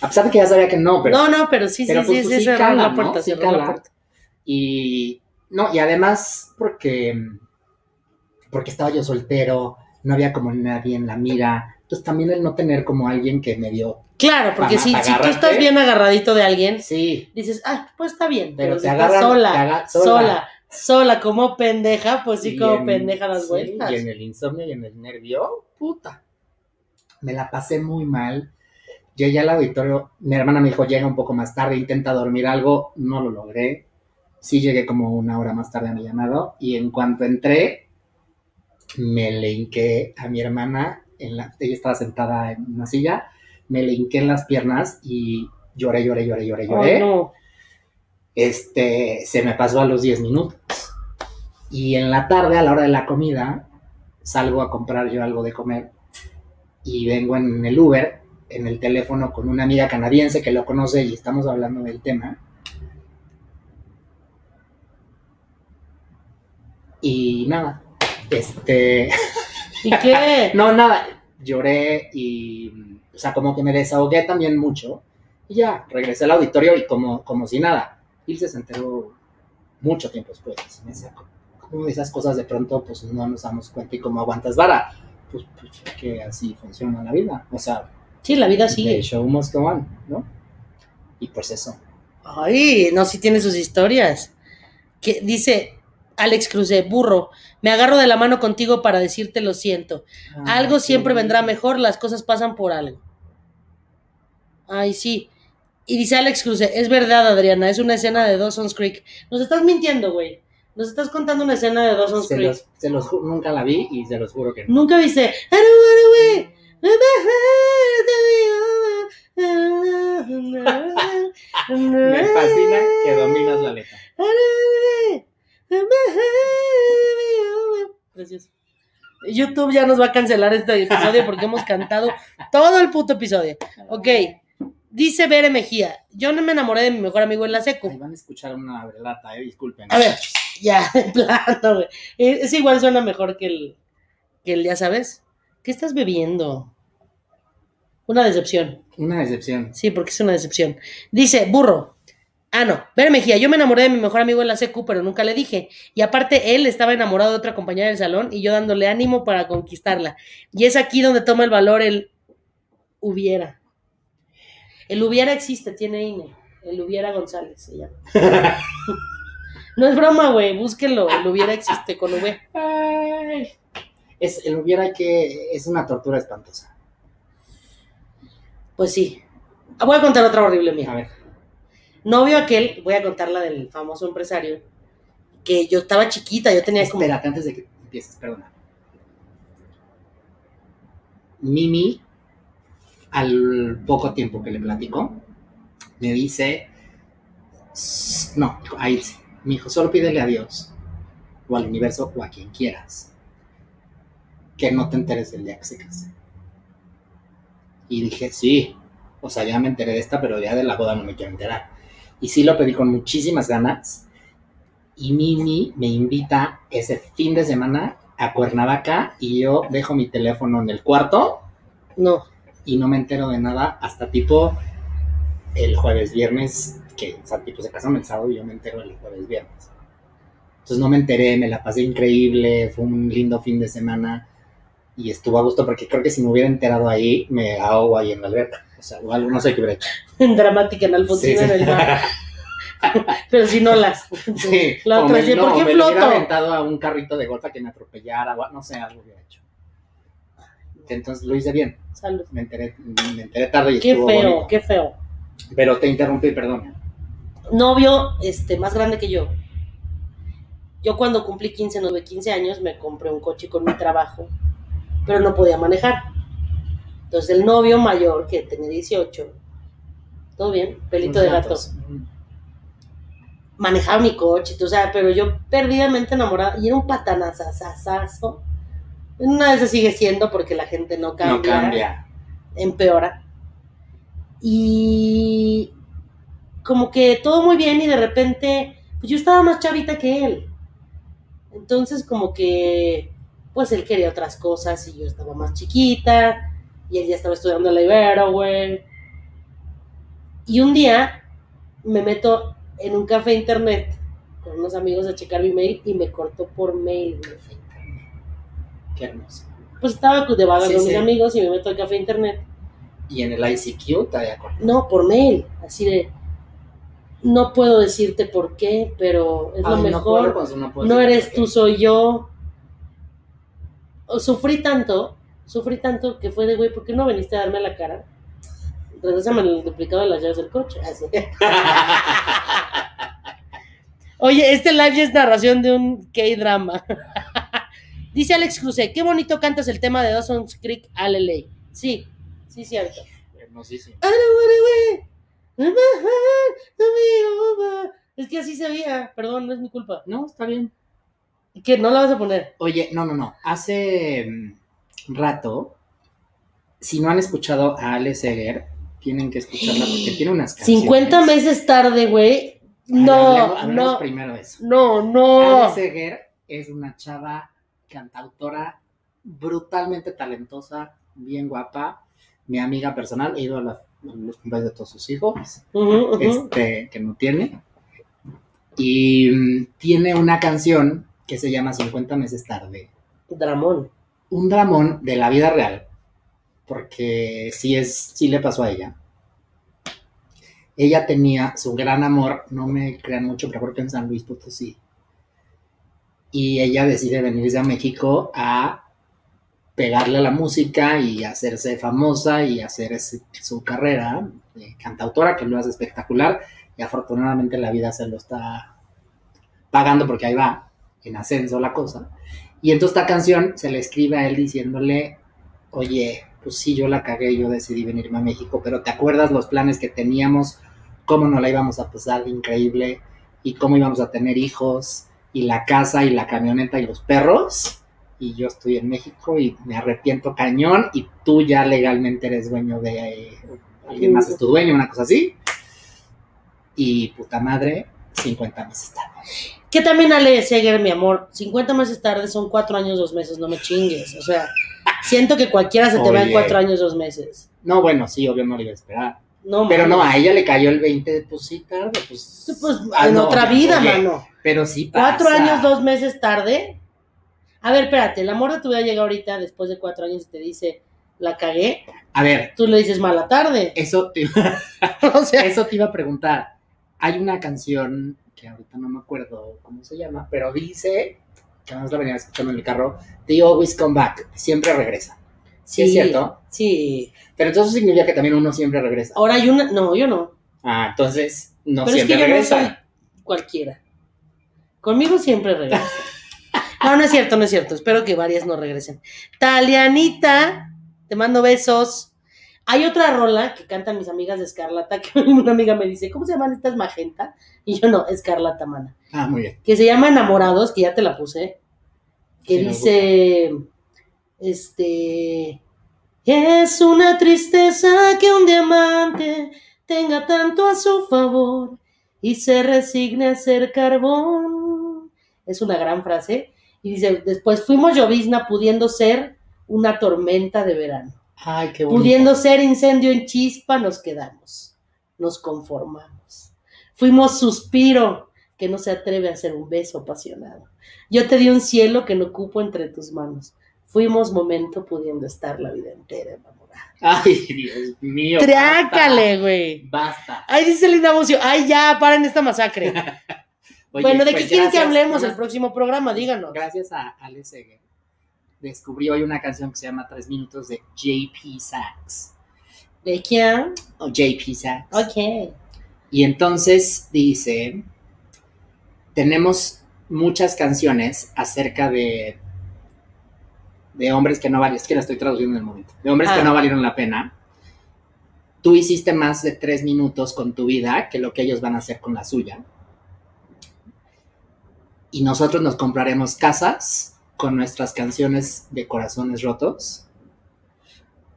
A pesar de que ya sabía que no, pero... no, no, pero sí, pero sí, pues, sí, pues, sí, sí cerró cala, la ¿no? puerta, Sí cerró la cala. puerta. Y no, y además porque, porque estaba yo soltero, no había como nadie en la mira. Entonces también el no tener como alguien que me dio. Claro, porque si, si tú estás bien agarradito de alguien, Sí, dices, ah, pues está bien, pero pero, te si estás agarran sola, te sola, sola, como pendeja, pues sí, Y como en- pendeja das sí, vueltas. Y en el insomnio y en el nervio, puta. Me la pasé muy mal. Llegué al auditorio, mi hermana me dijo, llega un poco más tarde, intenta dormir algo, no lo logré. Sí llegué como una hora más tarde a mi llamado y en cuanto entré, me le hinqué a mi hermana, en la, ella estaba sentada en una silla, me le hinqué en las piernas y lloré, lloré, lloré, lloré, lloré no. este, se me pasó a los 10 minutos. Y en la tarde, a la hora de la comida, salgo a comprar yo algo de comer y vengo en el Uber, en el teléfono con una amiga canadiense que lo conoce y estamos hablando del tema. Y nada, este, ¿Y qué? no, nada, lloré y, o sea, como que me desahogué también mucho. Y ya, regresé al auditorio y como, como si nada. Ilse se enteró mucho tiempo después. Me decía, como esas cosas de pronto, pues no nos damos cuenta y como aguantas vara. Pues, pues que así funciona la vida. O sea, Sí, la vida the sigue. show must go on, ¿no? Y pues eso. Ay, no, sí tiene sus historias. Que dice Alex Cruze, burro, me agarro de la mano contigo para decirte lo siento. Algo Ah, siempre sí. vendrá mejor, las cosas pasan por algo. Ay, sí. Y dice Alex Cruze, es verdad, Adriana, es una escena de Dawson's Creek. Nos estás mintiendo, güey. Nos estás contando una escena de Dawson's Creek. los, se los nunca la vi y se los juro que no. Nunca viste. Me fascina que dominas la letra. Precioso. YouTube ya nos va a cancelar este episodio porque hemos cantado todo el puto episodio. Ok. Dice Bere Mejía, yo no me enamoré de mi mejor amigo en la secu. Ay, van a escuchar una relata, eh, disculpen. A ver, ya, de plano, güey. Es, es igual suena mejor que el, que el, ya sabes. ¿Qué estás bebiendo? Una decepción. Una decepción. Sí, porque es una decepción. Dice, burro. Ah, no. Ver Mejía, yo me enamoré de mi mejor amigo en la secu, pero nunca le dije. Y aparte, él estaba enamorado de otra compañera del salón y yo dándole ánimo para conquistarla. Y es aquí donde toma el valor el hubiera. El hubiera existe, tiene INE. El hubiera González se llama. no es broma, güey. Búsquenlo. El hubiera existe con V. Ay. Es, el hubiera que es una tortura espantosa. Pues sí. Voy a contar otra horrible mía. A ver. Novio aquel, voy a contar la del famoso empresario, que yo estaba chiquita, yo tenía como... Espérate, antes de que empieces, perdona. Mimi, al poco tiempo que le platico, me dice, "S- no, a Ilse, mi hijo, solo pídele a Dios, o al universo, o a quien quieras, que no te enteres del día que se case. Y dije, sí, o sea, ya me enteré de esta, pero ya de la boda no me quiero enterar. Y sí lo pedí con muchísimas ganas, y Mimi me invita ese fin de semana a Cuernavaca y yo dejo mi teléfono en el cuarto No, y no me entero de nada hasta tipo el jueves, viernes, que o sea, tipo se casaron el sábado y yo me entero el jueves, viernes. Entonces no me enteré, me la pasé increíble, fue un lindo fin de semana y estuvo a gusto porque creo que si me hubiera enterado ahí, me ahogo ahí en la alberca. O sea, o algo, no sé qué hubiera hecho. en dramática, en Alfonsina Sí, sí. en el mar. Pero si no las... Sí, La otra me, no, ¿por qué me lo hubiera floto? aventado a un carrito de golf a que me atropellara, o no sé, algo hubiera hecho. Entonces lo hice bien, Salud. me enteré, me enteré tarde y Qué estuvo feo, bonito. qué feo. Pero te interrumpí, perdón. Novio, este, más grande que yo. Yo cuando cumplí 15, 9, 15 años, me compré un coche con mi trabajo, pero no podía manejar. Entonces el novio mayor, que tenía 18, todo bien, pelito de gato, gatos. manejaba mi coche, o sea, pero yo perdidamente enamorada, y era un patanazazazazo. Una vez sigue siendo porque la gente no cambia, No cambia. empeora. Y como que todo muy bien y de repente, pues yo estaba más chavita que él. Entonces como que pues él quería otras cosas y yo estaba más chiquita y él ya estaba estudiando en la Ibero, güey. Y un día me meto en un café internet con unos amigos a checar mi mail y me cortó por mail, güey. Qué hermoso. Pues estaba de vaga Sí, con sí. mis amigos y me meto al café internet. Y en el ICQ te había cortado. No, por mail, así de... No puedo decirte por qué, pero es lo Ay, no mejor. puedo, no puedo no decir eres tú, soy yo. O sufrí tanto, sufrí tanto que fue de, güey, ¿por qué no viniste a darme la cara? Regresame el duplicado de las llaves del coche. Así. Oye, este live ya es narración de un K-drama. Dice Alex Cruce, qué bonito cantas el tema de Dawson's Creek Alele. Sí, sí, cierto. Hermosísimo. Es que así se veía, perdón, no es mi culpa. No, está bien. ¿Qué? ¿No la vas a poner? Oye, no, no, no. Hace mm, rato, si no han escuchado a Ale Seger, tienen que escucharla porque tiene unas canciones. 50 meses tarde, güey. No, hablemos- hablemos no, primero de eso. no, no. Ale Seger es una chava cantautora brutalmente talentosa, bien guapa, mi amiga personal, he ido a, los cumpleaños de todos sus hijos, este, que no tiene. Y mm, tiene una canción que se llama 50 meses tarde. Dramón. Un dramón de la vida real, porque sí, es, sí le pasó a ella. Ella tenía su gran amor, no me crean mucho, pero creo que en San Luis Potosí. Y ella decide venirse a México a pegarle a la música y hacerse famosa y hacer su carrera de cantautora, que lo hace espectacular. Y afortunadamente la vida se lo está pagando porque ahí va, en ascenso la cosa. Y entonces esta canción se le escribe a él diciéndole, oye, pues sí, yo la cagué, yo decidí venirme a México, pero ¿te acuerdas los planes que teníamos? ¿Cómo nos la íbamos a pasar increíble? ¿Y cómo íbamos a tener hijos? ¿Y la casa y la camioneta y los perros? Y yo estoy en México y me arrepiento cañón y tú ya legalmente eres dueño de... eh, alguien más es tu dueño, una cosa así. Y puta madre, 50 meses tarde. Que también Ale Seger, mi amor, 50 meses tarde son 4 años, 2 meses, no me chingues. O sea, siento que cualquiera se te va en Oye. 4 años, 2 meses. No, bueno, sí, obvio no le iba a esperar. No, Pero no, mames. a ella le cayó el 20, pues sí, tarde, pues. Sí, Pues Ah, en no, otra oye, vida, oye, mano. Pero sí pasa. 4 años, 2 meses tarde. A ver, espérate, el amor de tu vida llega ahorita después de 4 años y te dice, la cagué. A ver, Tú le dices mala tarde. eso te, o sea, eso te iba a preguntar. Hay una canción que ahorita no me acuerdo cómo se llama, pero dice, que además la venía escuchando en el carro, They always come back, siempre regresa. Sí, es cierto. Sí. Pero entonces significa que también uno siempre regresa. Ahora hay una. No, yo no. Ah, entonces no Pero es siempre que yo no regresa. soy cualquiera. Conmigo siempre regresa. No, no es cierto, no es cierto. Espero que varias no regresen. Talianita, te mando besos. Hay otra rola que cantan mis amigas de Escarlata, que una amiga me dice, ¿cómo se llaman estas magenta? Y yo no, Escarlata, mana. Ah, muy bien. Que se llama Enamorados, que ya te la puse. Que Sí, dice, este, es una tristeza que un diamante tenga tanto a su favor y se resigne a ser carbón. Es una gran frase. Y dice, después fuimos llovizna pudiendo ser una tormenta de verano. Ay, qué bonito. Pudiendo ser incendio en chispa, nos quedamos. Nos conformamos. Fuimos suspiro que no se atreve a ser un beso apasionado. Yo te di un cielo que no cupo entre tus manos. Fuimos momento pudiendo estar la vida entera enamorada. Ay, Dios mío. Trácale, güey. Basta. Ay, dice Linda Bucio. Ay, ya, paren esta masacre. Oye, bueno, ¿de pues qué quieren que hablemos el próximo programa? Díganos. Gracias a Ale Seger, descubrí hoy una canción que se llama Tres Minutos de JP Sax. ¿De quién? O JP Sax. Ok. Y entonces dice, tenemos muchas canciones acerca de, de hombres que no valieron, es que la estoy traduciendo en el momento, de hombres Ah. que no valieron la pena. Tú hiciste más de tres minutos con tu vida que lo que ellos van a hacer con la suya. Y nosotros nos compraremos casas con nuestras canciones de corazones rotos,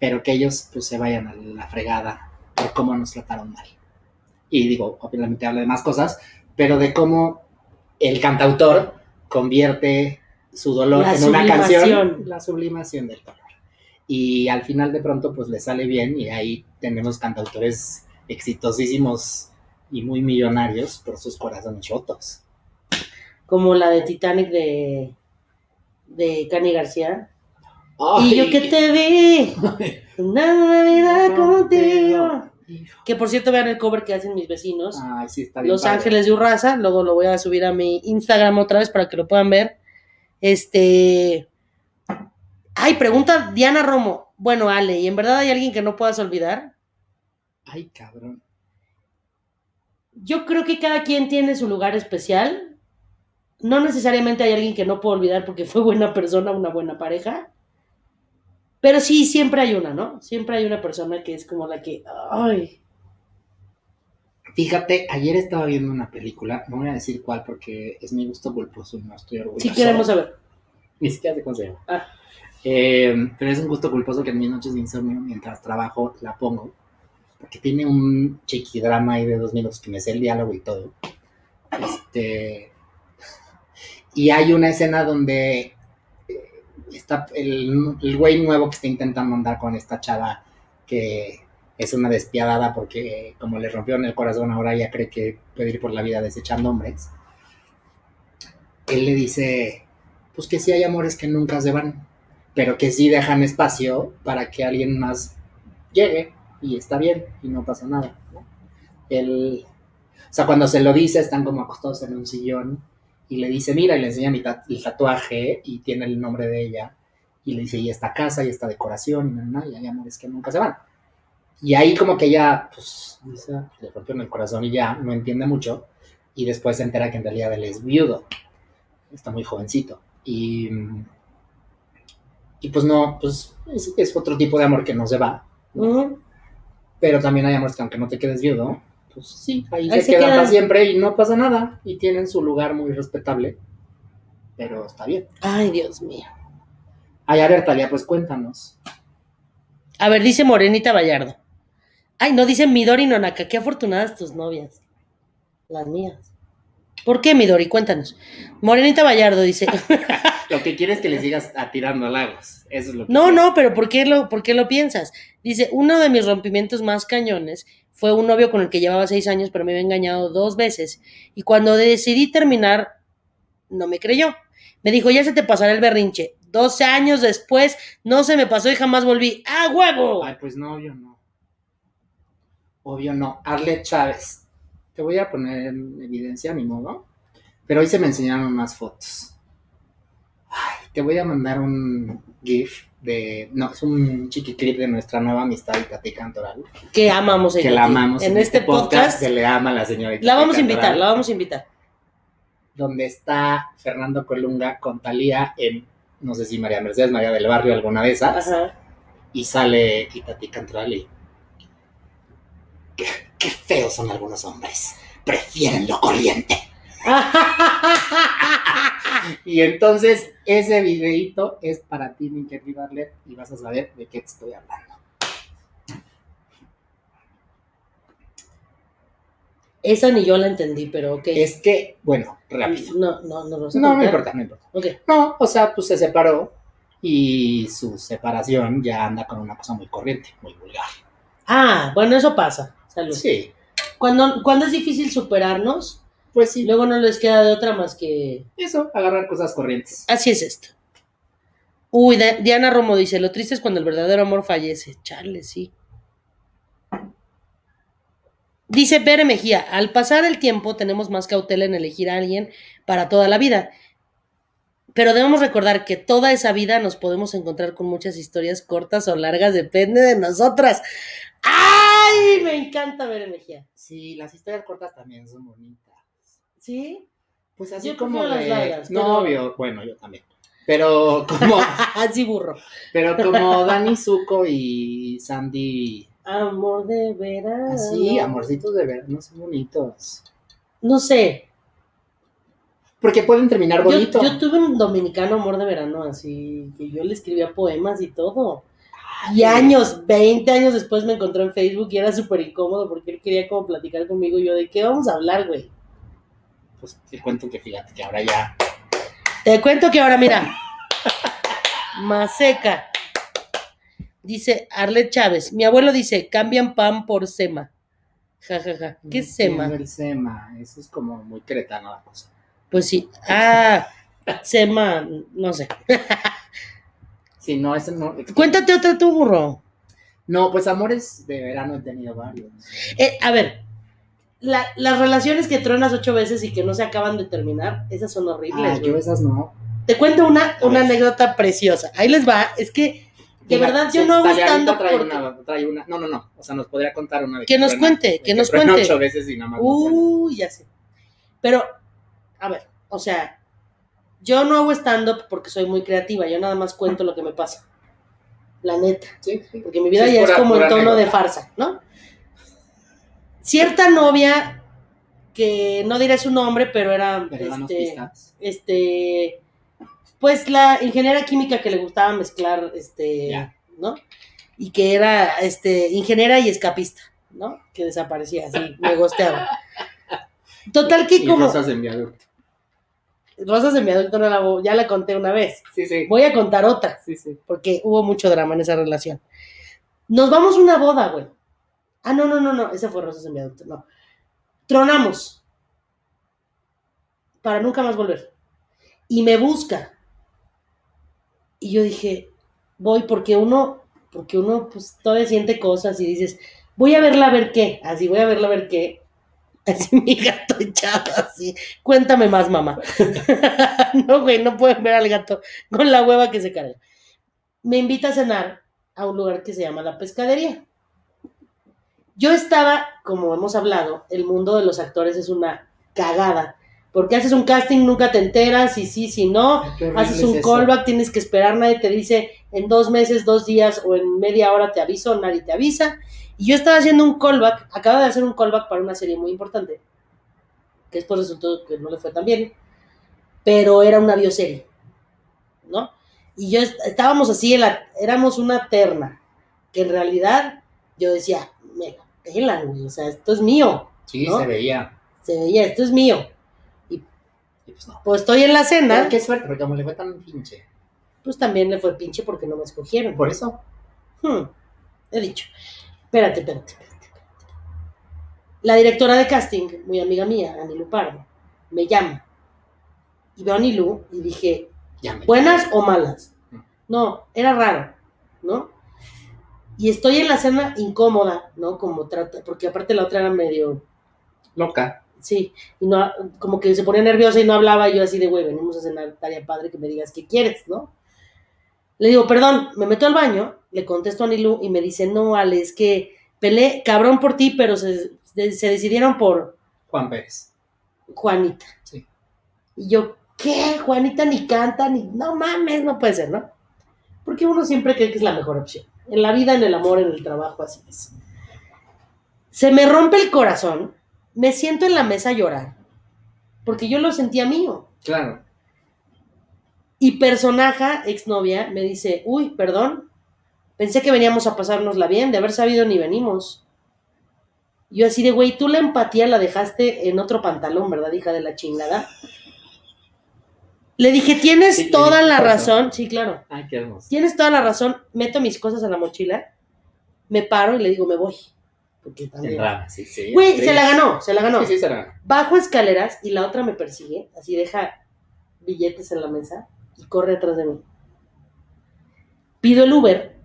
pero que ellos pues se vayan a la fregada por cómo nos trataron mal y digo, obviamente habla de más cosas, pero de cómo el cantautor convierte su dolor La en una canción, la sublimación del dolor. Y al final de pronto pues le sale bien y ahí tenemos cantautores exitosísimos y muy millonarios por sus corazones rotos. Como la de Titanic de, de Cani García. Ay, Y yo que te vi, una Navidad contigo. Que por cierto, vean el cover que hacen mis vecinos. Ay, sí, está bien Los padre. Ángeles de Urraza. Luego lo voy a subir a mi Instagram otra vez para que lo puedan ver. Este. Ay, pregunta Diana Romo. Bueno, Ale, ¿y en verdad hay alguien que no puedas olvidar? Ay, cabrón. Yo creo que cada quien tiene su lugar especial. No necesariamente hay alguien que no puedo olvidar porque fue buena persona, una buena pareja. Pero sí, siempre hay una, ¿no? Siempre hay una persona que es como la que. Ay. Fíjate, ayer estaba viendo una película, no voy a decir cuál porque es mi gusto culposo y no estoy orgulloso. Sí queremos saber. Ni siquiera sé cómo se llama. Ah. Eh, pero es un gusto culposo que en mis noches de insomnio, mientras trabajo, la pongo. Porque tiene un chiquidrama ahí de dos minutos que me sé el diálogo y todo. Este. Y hay una escena donde eh, está el, güey nuevo que está intentando andar con esta chava que es una despiadada porque como le rompieron el corazón ahora ya cree que puede ir por la vida desechando hombres. Él le dice, pues que sí hay amores que nunca se van, pero que sí dejan espacio para que alguien más llegue y está bien y no pasa nada. Él, o sea, cuando se lo dice están como acostados en un sillón y le dice, mira, y le enseña mi el tatuaje y tiene el nombre de ella y le dice, y esta casa y esta decoración y, na, na, na, y hay amores que nunca se van. Y ahí como que ella, pues, dice, "Ah, le rompieron el corazón y ya no entiende mucho. Y después se entera que en realidad él es viudo. Está muy jovencito. Y, y pues no, pues es, es otro tipo de amor que no se va. Pero también hay amores que aunque no te quedes viudo, pues sí, ahí, Ahí se, se quedan quedan. para siempre y no pasa nada. Y tienen su lugar muy respetable. Pero está bien. Ay, Dios mío. Ay, a ver, Talia, pues cuéntanos. A ver, dice Morenita Vallardo. Ay, no, dice Midori Nonaka. Qué afortunadas tus novias. Las mías. ¿Por qué, Midori? Cuéntanos. Morenita Vallardo dice. Lo que quieres es que le sigas atirando halagos. Eso es lo que No, no, pero ¿por qué, lo, ¿por qué lo piensas? Dice, uno de mis rompimientos más cañones fue un novio con el que llevaba seis años, pero me había engañado dos veces. Y cuando decidí terminar, no me creyó. Me dijo, ya se te pasará el berrinche. 12 años después, no se me pasó y jamás volví. ¡Ah, huevo! Ay, pues no, obvio no. Obvio no. Arlet Chávez. Te voy a poner en evidencia a mi modo. Pero hoy se me enseñaron más fotos. Ay, te voy a mandar un GIF de. No, es un chiquiclip de nuestra nueva amistad Itati Cantoral. Que amamos ella Que la amamos En, este podcast. Se le ama a la señorita. La vamos a Cantoral, invitar, la vamos a invitar. Donde está Fernando Colunga con Talía en. No sé si María Mercedes, María del Barrio, alguna de esas. Ajá. y sale Itati Cantral y... Qué, qué feos son algunos hombres. Prefieren lo corriente. Y entonces ese videito es para ti, mi querido Arlet, y vas a saber de qué te estoy hablando. Esa ni yo la entendí, pero ok. Es que, bueno, rápido. No, no, no, no, No, no importa, no importa. Ok. No, o sea, pues se separó y su separación ya anda con una cosa muy corriente, muy vulgar. Ah, bueno, eso pasa. Salud. Sí, Cuando, cuando es difícil superarnos, pues sí, luego no les queda de otra más que... eso, agarrar cosas corrientes. Así es esto. Uy, Diana Romo dice, lo triste es cuando el verdadero amor fallece. Charle, sí. Dice Bere Mejía, al pasar el tiempo tenemos más cautela en elegir a alguien para toda la vida. Pero debemos recordar que toda esa vida nos podemos encontrar con muchas historias cortas o largas, depende de nosotras. ¡Ay! Me encanta Bere Mejía. Sí, las historias cortas también son bonitas. ¿Sí? Pues así Yo como de... las largas, no, obvio, bueno, yo también. Pero como, Así burro. pero como Dani Zuko y Sandy, Amor de verano. así, amorcitos de verano, son bonitos. No sé. Porque pueden terminar Yo, bonito. yo tuve un dominicano amor de verano, así que yo le escribía poemas y todo. Y años, 20 años después me encontró en Facebook y era súper incómodo porque él quería como platicar conmigo y yo de qué vamos a hablar, güey. Pues te cuento que fíjate que ahora ya Te cuento que ahora, mira. Maseca. Dice Arlet Chávez. Mi abuelo dice, cambian pan por sema. Ja, ja, ja. ¿Qué es sema? El sema, eso es como muy cretano la cosa. Pues sí. Ah, sema, no sé. Sí, no, ese no. Cuéntate otra tu burro. No, pues amores de verano he tenido varios. Eh, a ver, la- las relaciones que truenas ocho veces y que no se acaban de terminar, esas son horribles. Ah, yo esas no. Te cuento una, una anécdota preciosa. Ahí les va. Es que, de verdad, yo no hago stand-up trae porque- una, trae una. No, no, no. O sea, nos podría contar una de Que nos truena, cuente, que nos cuente. ocho veces y nada más. Uy, ya sé. Pero, a ver, o sea, yo no hago stand-up porque soy muy creativa. Yo nada más cuento lo que me pasa. La neta. Sí, sí. Porque mi vida Sí, es ya pura- es como en tono de farsa, ¿no? Cierta novia que no diré su nombre, pero era Pero este, este pues la ingeniera química que le gustaba mezclar este. ¿no? Y que era este ingeniera y escapista, ¿no? Que desaparecía así, me gosteaba. Total que Y como rosas en viaducto. Rosas de mi adulto no la ya la conté una vez. Sí, sí. Voy a contar otra Sí, sí. porque hubo mucho drama en esa relación. Nos vamos a una boda, güey. Ah, no, no, no, no, esa fue Rosas en viaducto, no. Tronamos. Para nunca más volver. Y me busca. Y yo dije, voy porque uno, porque uno pues todavía siente cosas y dices, voy a verla a ver qué. Así, voy a verla a ver qué. Así mi gato echado así. Cuéntame más, mamá. no, güey, no pueden ver al gato con la hueva que se carga. Me invita a cenar a un lugar que se llama La Pescadería. Yo estaba, como hemos hablado, el mundo de los actores es una cagada. Porque haces un casting, nunca te enteras, y sí, si no, haces es un callback, tienes que esperar, nadie te dice en dos meses, dos días o en media hora te aviso, nadie te avisa. Y yo estaba haciendo un callback, acaba de hacer un callback para una serie muy importante, que después resultó que no le fue tan bien, pero era una bioserie, ¿no? Y yo est- estábamos así, en la- éramos una terna, que en realidad yo decía, güey, o sea, esto es mío, Sí, ¿no? se veía. se veía, esto es mío. Y pues no. Pues estoy en la cena, Pero qué suerte, porque como le fue tan pinche. pues también le fue pinche porque no me escogieron. Por eso. Hmm, he dicho. Espérate, espérate, espérate, espérate. La directora de casting, muy amiga mía, Anilu Pardo, me llama. Y veo a Anilu y dije, Ya ¿buenas o malas? Mm. No, era raro, ¿no? Y estoy en la cena incómoda, ¿no? Como trata, porque aparte la otra era medio, Loca. sí, y no, como que se ponía nerviosa y no hablaba, y yo así de, güey, venimos a cenar, estaría padre que me digas qué quieres, ¿no? Le digo, perdón, me meto al baño, le contesto a Nilu y me dice, no, Ale, es que peleé cabrón por ti, pero se, se decidieron por Juan Pérez. Juanita. Sí. Y yo, ¿qué? Juanita ni canta, ni... No mames, no puede ser, ¿no? Porque uno siempre cree que es la mejor opción. En la vida, en el amor, en el trabajo, así es. Se me rompe el corazón, me siento en la mesa a llorar, porque yo lo sentía mío. Claro. Y personaja, exnovia, me dice, uy, perdón, pensé que veníamos a pasárnosla bien, de haber sabido ni venimos. Yo así de, güey, tú la empatía la dejaste en otro pantalón, ¿verdad, hija de la chingada? Le dije, tienes Sí, toda la razón, sí, claro, Ay, qué hermoso. tienes toda la razón, meto mis cosas en la mochila, me paro y le digo, me voy. Porque también... sí, sí. Güey, se la ganó, se la ganó. Sí, sí, se la ganó. Bajo escaleras y la otra me persigue, así deja billetes en la mesa y corre atrás de mí. Pido el Uber,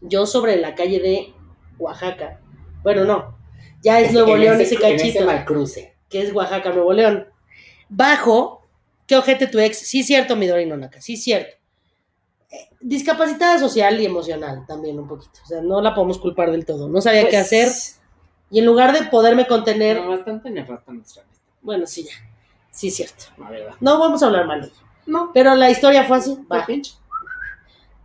yo sobre la calle de Oaxaca. Bueno, no, ya es Nuevo León ese En ese cachito, que es Oaxaca, Nuevo León. Bajo, qué ojete tu ex, sí cierto, mi Dori Nonaca, sí cierto. Eh, Discapacitada social y emocional también un poquito, o sea, no la podemos culpar del todo, no sabía qué Pues, hacer y en lugar de poderme contener, No, bastante nefasta nuestra bueno, sí, ya, sí cierto. la verdad. No vamos a hablar mal de ella. No, Pero la historia fue así. va.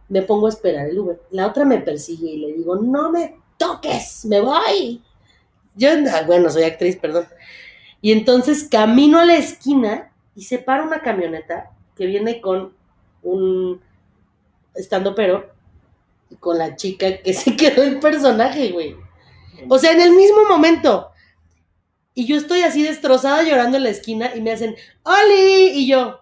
Me pongo a esperar el Uber. La otra me persigue y le digo, no me toques, me voy. Yo, bueno, soy actriz, perdón. Y entonces camino a la esquina y se para una camioneta que viene con un estando pero con la chica que se quedó el personaje, güey. O sea, en el mismo momento. Y yo estoy así destrozada llorando en la esquina y me hacen, ¡Oli! Y yo,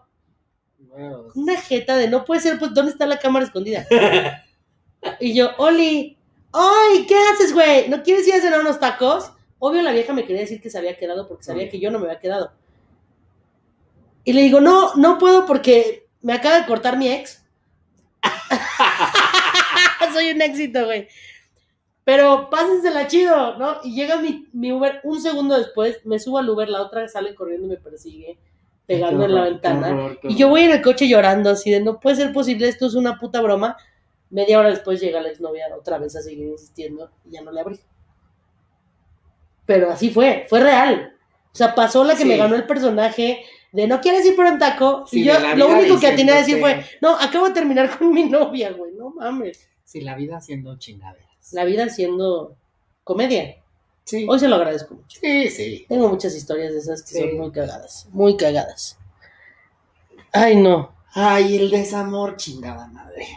Una jeta de no puede ser, pues, ¿dónde está la cámara escondida? y yo, Oli, ¡ay! ¿Qué haces, güey? ¿No quieres ir a cenar unos tacos? Obvio, la vieja me quería decir que se había quedado porque sabía que yo no me había quedado. Y le digo, no, no puedo porque me acaba de cortar mi ex. Soy un éxito, güey. Pero pásensela chido, ¿no? Y llega mi, mi Uber un segundo después, me subo al Uber, la otra sale corriendo y me persigue, pegando en la ventana. Y yo voy en el coche llorando, así de no puede ser posible, esto es una puta broma. Media hora después llega la exnovia otra vez a seguir insistiendo y ya no le abrí. Pero así fue, fue real. O sea, pasó la que Sí. me ganó el personaje de no quieres ir por un taco. Sí, y yo lo único que atiné a decir fue, no, acabo de terminar con mi novia, güey, no mames. Sí, la vida haciendo chingaderas. La vida siendo comedia. Sí. Hoy se lo agradezco mucho. Sí, sí. Tengo muchas historias de esas que Sí. son muy cagadas, muy cagadas. Ay, no. Ay, el desamor, chingada madre.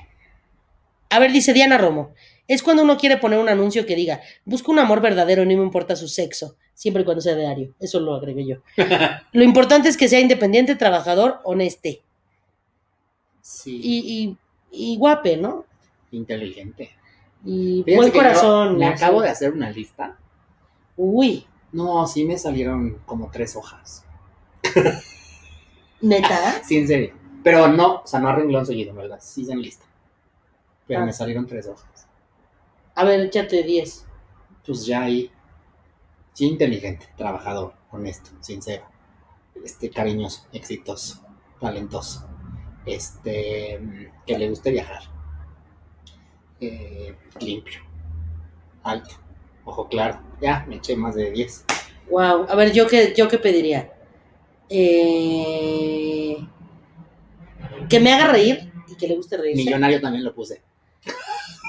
A ver, dice Diana Romo. Es cuando uno quiere poner un anuncio que diga, busca un amor verdadero, no me importa su sexo, siempre y cuando sea diario. Eso lo agregué yo. Lo importante es que sea independiente, trabajador, honeste Sí. y, y, y guape, ¿no? inteligente. Y Fíjense buen corazón. Me acabo de hacer una lista. Uy, No, sí me salieron como tres hojas. ¿neta? Sí, en serio. Pero no, o sea, no a renglón seguido, ¿verdad? Sí en lista. Pero Ah. me salieron tres hojas. A ver, échate 10. Pues ya ahí. Sí, inteligente, trabajador, honesto, sincero. Este, cariñoso, exitoso, talentoso. Este, que le guste viajar. Eh, limpio. Alto. Ojo claro. Ya, me eché más de 10. Wow. A ver, ¿yo qué, yo qué pediría? Eh, que me haga reír y que le guste reírse. Millonario también lo puse.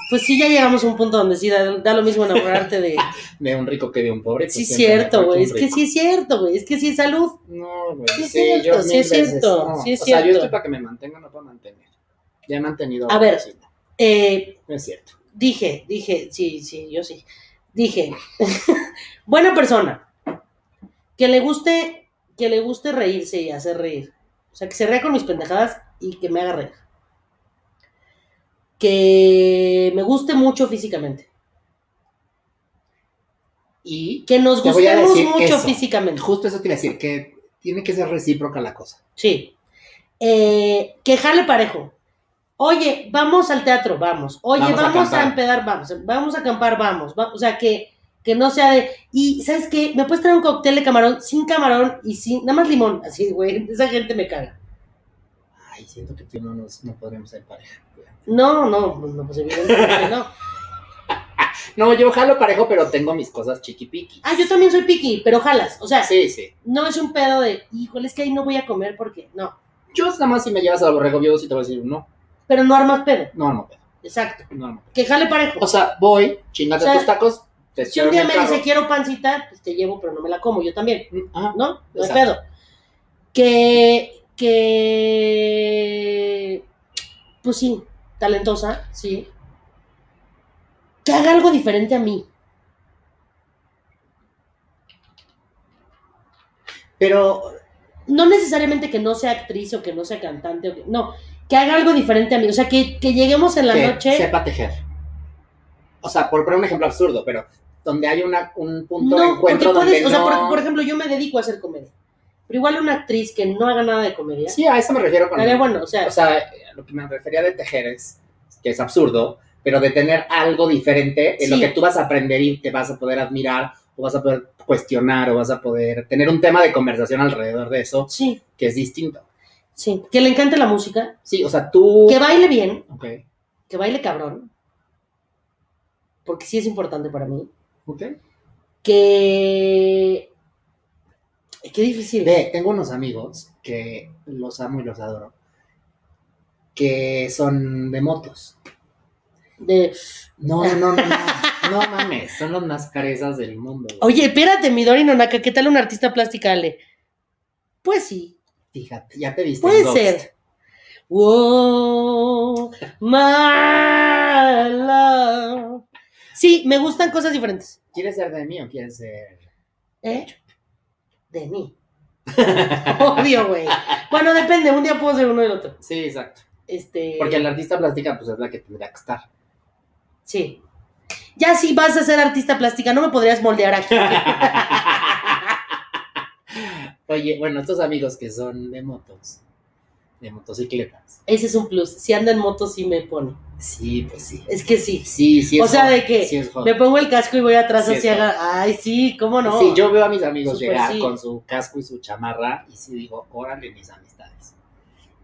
Pues sí, ya llegamos a un punto donde sí da, da lo mismo enamorarte de... De un rico que de un pobre. pues Sí, cierto, güey. Es que sí es cierto, güey. Es que sí es salud. No, güey. Sí es sí, cierto, yo sí es cierto, no. sí es o sea, yo cierto. estoy para que me mantenga, no para mantener. Ya he mantenido. A ver. Eh, no es cierto. dije, dije, sí, sí, yo sí. Dije, buena persona. Que le guste, que le guste reírse y hacer reír. O sea, que se ría con mis pendejadas y que me haga reír. Que me guste mucho físicamente. Y Que nos gustemos mucho eso. físicamente. justo eso te iba a decir, que tiene que ser recíproca la cosa. Sí. Eh, que jale parejo. Oye, vamos al teatro, vamos. Oye, Vamos a vamos, a, acampar. empedar, vamos. Vamos a acampar, vamos. Va- o sea, que, que no sea de. Y, ¿sabes qué? Me puedes traer un cóctel de camarón sin camarón y sin. Nada más limón. Así, güey. Esa gente me caga. Ay, siento que tú y no, nos, no podremos ser pareja. No, no, no, pues evidentemente no. No, yo jalo parejo, pero tengo mis cosas chiquipiqui. Ah, yo también soy piqui, pero jalas. O sea, Sí, sí. no es un pedo de, híjole, es que ahí no voy a comer porque. No. Yo nada más si me llevas al borrego viudo, sí te voy a decir no. Pero no armas pedo. No, no, pero, Exacto. no, no. Que jale parejo. O sea, voy, chingate O sea, tus tacos, te si un día me dice quiero pancita, pues te llevo, pero no me la como. Yo también. Ajá. ¿no? No hay Exacto. pedo. Que, que, pues sí, talentosa, sí. Que haga algo diferente a mí. Pero No necesariamente que no sea actriz o que no sea cantante, o que- no, que haga algo diferente a mí. O sea, que, que lleguemos en la que noche. sepa tejer. O sea, por poner un ejemplo absurdo, pero donde hay una, un punto de No, porque encuentro puedes, donde o sea, no... por, por ejemplo, yo me dedico a hacer comedia. Pero igual una actriz que no haga nada de comedia, Sí, a eso me refiero con... estaría bueno, o sea, O sea, lo que me refería de tejer es que es absurdo, pero de tener algo diferente en lo que tú vas a aprender y te vas a poder admirar o vas a poder cuestionar o vas a poder tener un tema de conversación alrededor de eso sí, que es distinto. sí. Que le encante la música, Sí, o sea, tú... que baile bien, Ok, que baile cabrón, porque sí es importante para mí, ok. que... Qué difícil. Ve, tengo unos amigos que los amo y los adoro, que son de motos. De... No, no, no, no, no, mames, son los más caresas del mundo. güey. Oye, espérate, Midori Nonaka, ¿qué tal un artista plástica, Ale? Pues sí, Fíjate, ya te viste. puede en ser. Wow, my love. Sí, me gustan cosas diferentes. ¿Quieres ser de mí o quieres ser ¿Eh? De mí. Obvio, güey. Bueno, depende, un día puedo ser uno y el otro. Sí, exacto. Este. Porque la artista plástica, pues es la que tendría que estar. Sí. Ya si vas a ser artista plástica, no me podrías moldear aquí. Oye, bueno, estos amigos que son de motos, de motocicletas. Ese es un plus. Si anda en moto, sí me pone. Sí, pues sí. Es que sí. Sí, sí. O es sea, hot, de que sí. Me pongo el casco y voy atrás Sí, así. haga- Ay, sí, ¿cómo no? Sí, yo veo a mis amigos llegar sí. con su casco y su chamarra y sí digo, órale mis amistades.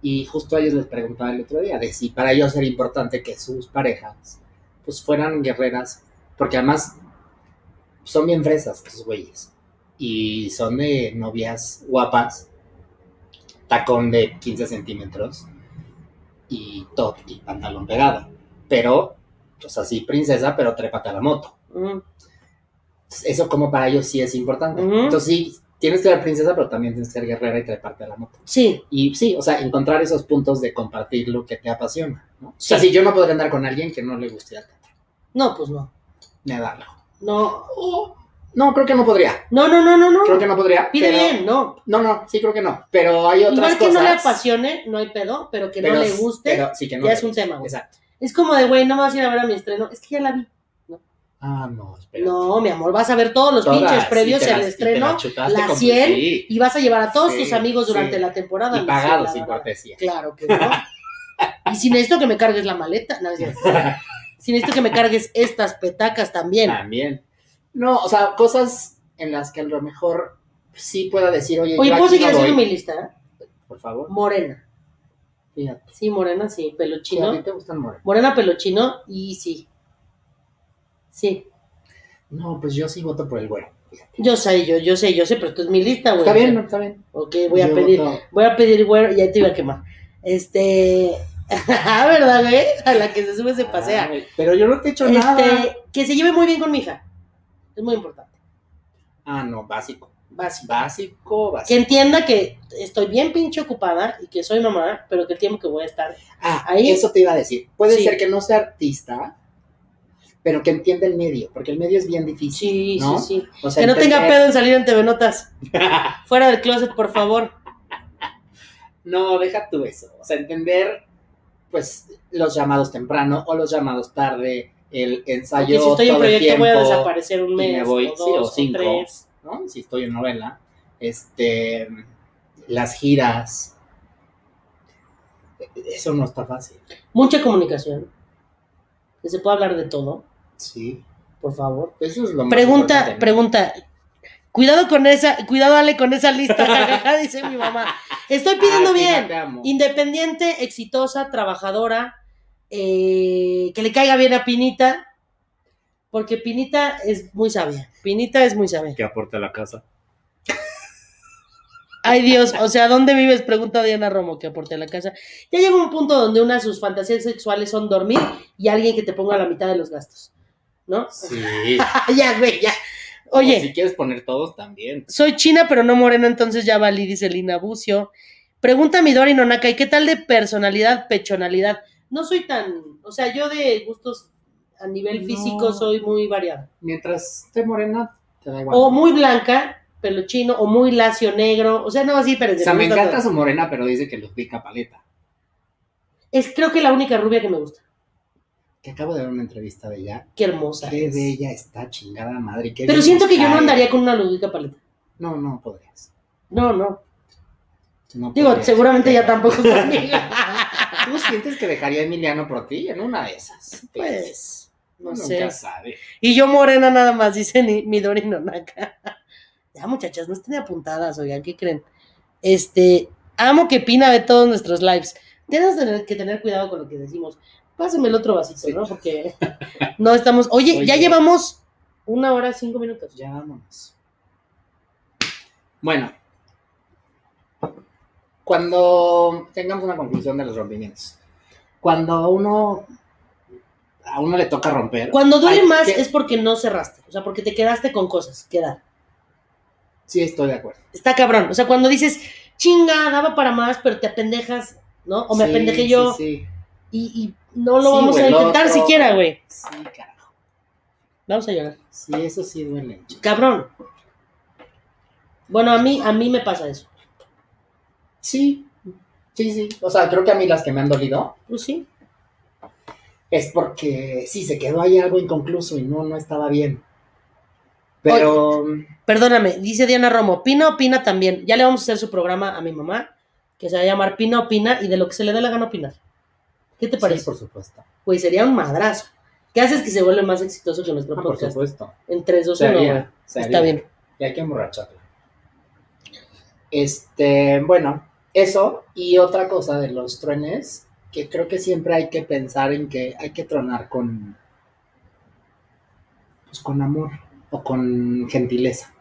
Y justo a ellos les preguntaba el otro día de si para ellos era importante que sus parejas pues fueran guerreras, porque además son bien fresas estos güeyes y son de novias guapas, tacón de 15 centímetros y top y pantalón pegado, pero pues así princesa, pero trépate a la moto eso como para ellos sí es importante. Entonces sí, tienes que ser princesa, pero también tienes que ser guerrera y treparte a la moto. Sí, Y sí, o sea, encontrar esos puntos de compartir lo que te apasiona, ¿no? O sea, Sí. si yo no podría andar con alguien que no le guste el teatro, no, pues no. me da. No, No, creo que no podría. no, no, no, no. no. Creo que no podría. Pide pero- bien, no. No, no, sí creo que no. Pero hay otras Igual que cosas. no le apasione, no hay pedo, pero que pero- no le guste, pero sí que no ya es un tema, güey. Exacto. Es como de, güey, no me vas a ir a ver a mi estreno. Es que ya la vi. Ah, no, espera. No, mi amor, vas a ver todos los pinches previos al estreno las 100 y vas a llevar a todos tus amigos durante la temporada. Y pagados sin la cortesía. Claro que no. y si necesito que me cargues la maleta, no, es cierto. si necesito que me cargues estas petacas también. También. No, o sea, cosas en las que a lo mejor sí pueda decir, oye, Oye, yo ¿puedo aquí seguir no haciendo mi lista? Por favor, Morena. fíjate. Sí, morena, sí. Pelo Sí, a ti te gustan. Morena, pelo chino y sí. Sí. No, pues yo sí voto por el güero. fíjate. Yo sé, yo, yo sé, yo sé, pero esto es mi lista, güey. Está bien, está bien. Ok, voy a pedir, voto- voy a pedir, güey, ya te iba a quemar. Este, ¿verdad, güey? A la que se sube se pasea. Ay, pero yo no te he hecho nada. Este, que se lleve muy bien con mi hija. Es muy importante. Ah, no, básico. Básico. Básico, Que entienda que estoy bien pinche ocupada y que soy mamá, pero que el tiempo que voy a estar. Ah, ahí- eso te iba a decir. Puede Sí. ser que no sea artista, pero que entienda el medio, porque el medio es bien difícil. Sí, ¿no? sí, sí. O sea, Que no tenga pedo en salir en TV Notas. Fuera del closet, por favor. No, deja tú eso. O sea, entender, pues, los llamados temprano o los llamados tarde, el ensayo. Porque si estoy en todo el proyecto voy a desaparecer un mes. me voy, o sí, o dos, cinco. tres. ¿no? Si estoy en novela. Este, las giras. Eso no está fácil. Mucha comunicación. Que se pueda hablar de todo, Sí. por favor. Eso es lo más Pregunta, ¿no? pregunta. Cuidado con esa, cuidado Ale con esa lista, dice mi mamá. Estoy pidiendo Ay, hija, bien. Independiente, exitosa, trabajadora, eh, que le caiga bien a Pinita, porque Pinita es muy sabia. Pinita es muy sabia. Que aporte a la casa. Ay Dios, o sea, ¿dónde vives? Pregunta Diana Romo, que aporte a la casa. Ya llega un punto donde una de sus fantasías sexuales son dormir y alguien que te ponga la mitad de los gastos, ¿no? Sí. ya, güey, ya. O Oye, si quieres poner todos también. soy china, pero no morena, entonces ya valí, dice Lina Bucio. Pregunta a Midori Nonaka, ¿y qué tal de personalidad, pechonalidad? No soy tan, o sea, yo de gustos a nivel No. físico soy muy variado. Mientras esté morena, te da igual. O muy blanca, pelo chino, o muy lacio negro, o sea, no así, pero O sea, me encanta su morena, pero dice que los pica paleta. Es creo que la única rubia que me gusta. Que acabo de ver una entrevista de ella. Qué hermosa. Qué es. bella está, chingada madre. qué Pero siento que yo no andaría con una Ludica paleta. No, no podrías. No, no. No Digo, podrías. seguramente ya tampoco conmigo. ¿Tú sientes que dejaría a Emiliano por ti en una de esas? Pues, no sé. Nunca sabe. Y yo morena nada más, dice Midori Nonaka. ya, muchachas, no estén apuntadas, oigan, ¿qué creen? Este, amo que Pina ve todos nuestros lives. Tienes que tener cuidado con lo que decimos. Pásame el otro vasito, Sí. ¿no? Porque no estamos. Oye, ya llevamos una hora, cinco minutos. Ya vámonos. Bueno. Cuando tengamos una conclusión de los rompimientos. Cuando a uno a uno le toca romper. Cuando duele hay más que- es porque no cerraste, o sea, porque te quedaste con cosas, quedar. Sí, estoy de acuerdo. Está cabrón. O sea, cuando dices, chinga, daba para más, pero te apendejas, ¿no? O me Sí, apendejé sí, yo Sí, Y, y no lo Sí, vamos güey, a intentar otro. siquiera, güey. sí, carajo. Vamos a llorar. Sí, eso sí duele. Cabrón. Bueno, a mí, a mí me pasa eso. Sí, sí, sí. O sea, creo que a mí las que me han dolido Pues sí. es porque sí, se quedó ahí algo inconcluso y no, no estaba bien. Pero Perdóname, dice Diana Romo, Pina opina también. Ya le vamos a hacer su programa a mi mamá, que se va a llamar Pina opina y de lo que se le dé la gana opinar. ¿Qué te sí, parece? por supuesto. Pues sería un madrazo. ¿Qué haces que se vuelve más exitoso que nuestro Ah, por supuesto. En 3, 2, Se 1. haría, güey. se Está bien. Y hay que emborracharla. Este, bueno, eso y otra cosa de los truenes, que creo que siempre hay que pensar en que hay que tronar con, pues con amor o con gentileza.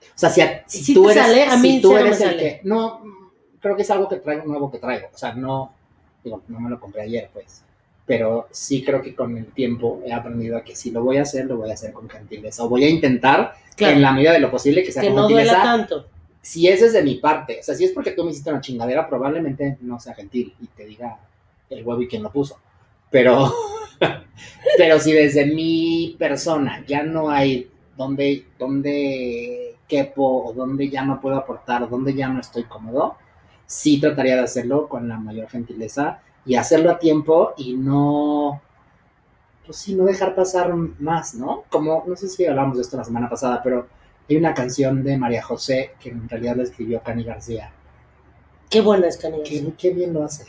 O sea, si, a- si tú eres, sale, a si mí tú eres el sale. que, no, creo que es algo que traigo nuevo que traigo. O sea, no, digo, no me lo compré ayer, pues. Pero sí creo que con el tiempo he aprendido a que si lo voy a hacer, lo voy a hacer con gentileza. O voy a intentar Claro, en la medida de lo posible que sea que con no duela gentileza. tanto. Si eso es de mi parte, o sea, si es porque tú me hiciste una chingadera, probablemente no sea gentil y te diga el huevo y quién lo puso. Pero, pero si desde mi persona ya no hay donde, donde quepo o donde ya no puedo aportar, donde ya no estoy cómodo, sí trataría de hacerlo con la mayor gentileza y hacerlo a tiempo y no, pues sí, no dejar pasar más, ¿no? Como, no sé si hablamos de esto la semana pasada, pero hay una canción de María José que en realidad la escribió Cani García. Qué buena es Canillas. Qué, qué bien lo hace.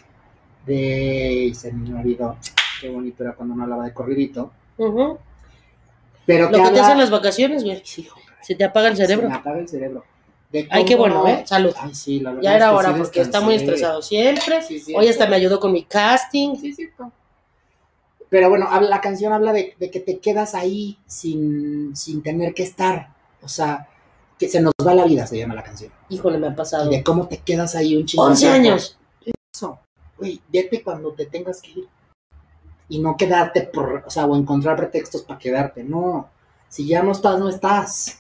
De, se me olvidó, qué bonito era cuando no hablaba de corridito. Ujú. Pero Lo que te hacen las vacaciones, güey. Sí, Se te apaga el Se cerebro. me apaga el cerebro. Ay, qué bueno, ¿eh? Salud. Ay, sí, la verdad Ya es era que hora sí porque está muy estresado siempre. Sí, sí, Hoy hasta me ayudó con mi casting. Sí, cierto. Pero bueno, la canción habla de, de que te quedas ahí sin, sin tener que estar. O sea, que se nos va la vida, se llama la canción. Híjole, me ha pasado. Y de cómo te quedas ahí un chingo. de 11 tiempo. años. Eso, güey, vete cuando te tengas que ir. Y no quedarte por, o sea, o encontrar pretextos para quedarte. No, si ya no estás, no estás.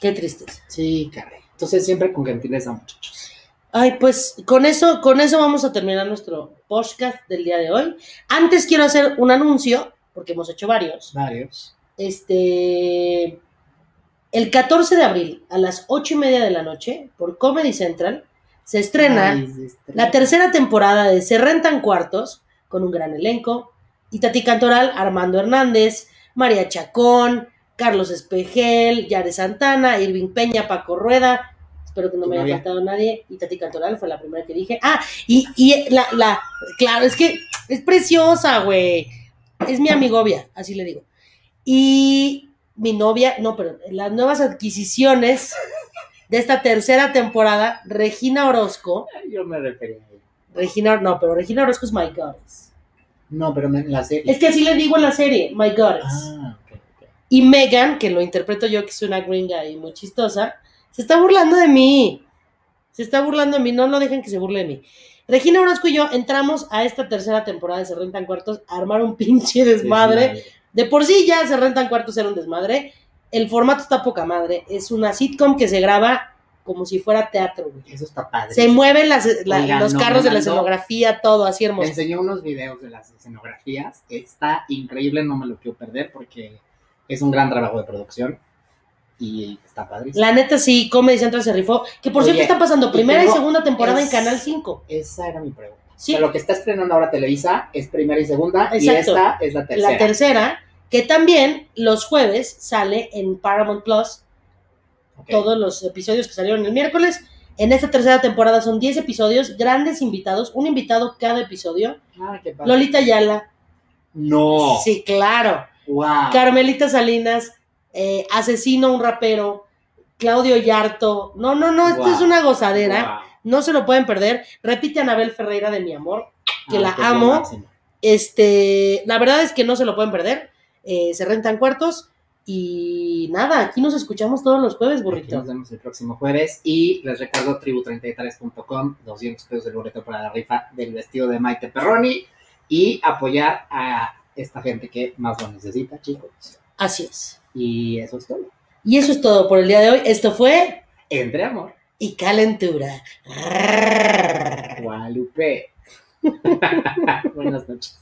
Qué tristeza. Sí, caray. Entonces siempre con gentileza, muchachos. Ay, pues con eso, con eso vamos a terminar nuestro podcast del día de hoy. Antes quiero hacer un anuncio, porque hemos hecho varios. Varios. Este. El 14 de abril a las 8 y media de la noche, por Comedy Central, se estrena Ay, se estrena. la tercera temporada de Se Rentan Cuartos, con un gran elenco. Itati Cantoral, Armando Hernández, María Chacón, Carlos Espejel, Yare Santana, Irving Peña, Paco Rueda. Espero que no me haya faltado nadie. Itati Cantoral fue la primera que dije. Ah, y, y la, la, claro, es que es preciosa, güey. Es mi amigovia, así le digo. Y mi novia, no, pero las nuevas adquisiciones de esta tercera temporada, Regina Orozco. Yo me refería a ella. Regina, no, pero Regina Orozco es My Goddess. No, pero en la serie. Es que así le digo en la serie, My Goddess. Ah, ok, ok. Y Megan, que lo interpreto yo, que es una gringa y muy chistosa, se está burlando de mí. Se está burlando de mí, no lo dejen que se burle de mí. Regina Orozco y yo entramos a esta tercera temporada de Se Rentan Cuartos a armar un pinche desmadre. De por sí ya Se Rentan Cuartos era un desmadre. El formato está poca madre. Es una sitcom que se graba como si fuera teatro. güey. Eso está padre. Se mueven las- la- Oigan, los no, carros de la me escenografía, todo así Me hermoso. enseñó unos videos de las escenografías. Está increíble, no me lo quiero perder porque es un gran trabajo de producción y está padrísimo. La neta sí, Comedy Central se rifó. Que por Oye, cierto está pasando primera y tengo- segunda temporada en Canal 5. Esa era mi pregunta. Sí. O sea, lo que está estrenando ahora Televisa es primera y segunda y esta es la tercera. La tercera, que también los jueves sale en Paramount Plus. Todos los episodios que salieron el miércoles. En esta tercera temporada son 10 episodios, grandes invitados, un invitado cada episodio. Ah, qué padre. Lolita Ayala. No. Sí, claro. Wow. Carmelita Salinas, eh, Asesino, un rapero. Claudio Yarto. No, no, no, esto es una gozadera. Wow. No se lo pueden perder. Repite Anabel Ferreira de Mi Amor. que Ah, la amo. Este, la verdad es que no se lo pueden perder. Eh, se rentan cuartos. Y nada, aquí nos escuchamos todos los jueves, Aquí burrito. Nos vemos el próximo jueves y les recuerdo tribu33.com, 200 pesos del boleto para la rifa del vestido de Maite Perroni y apoyar a esta gente que más lo necesita, chicos. Así es. Y eso es todo. Y eso es todo por el día de hoy. Esto fue Entre amor. Y Calentura. Guadalupe. Buenas noches.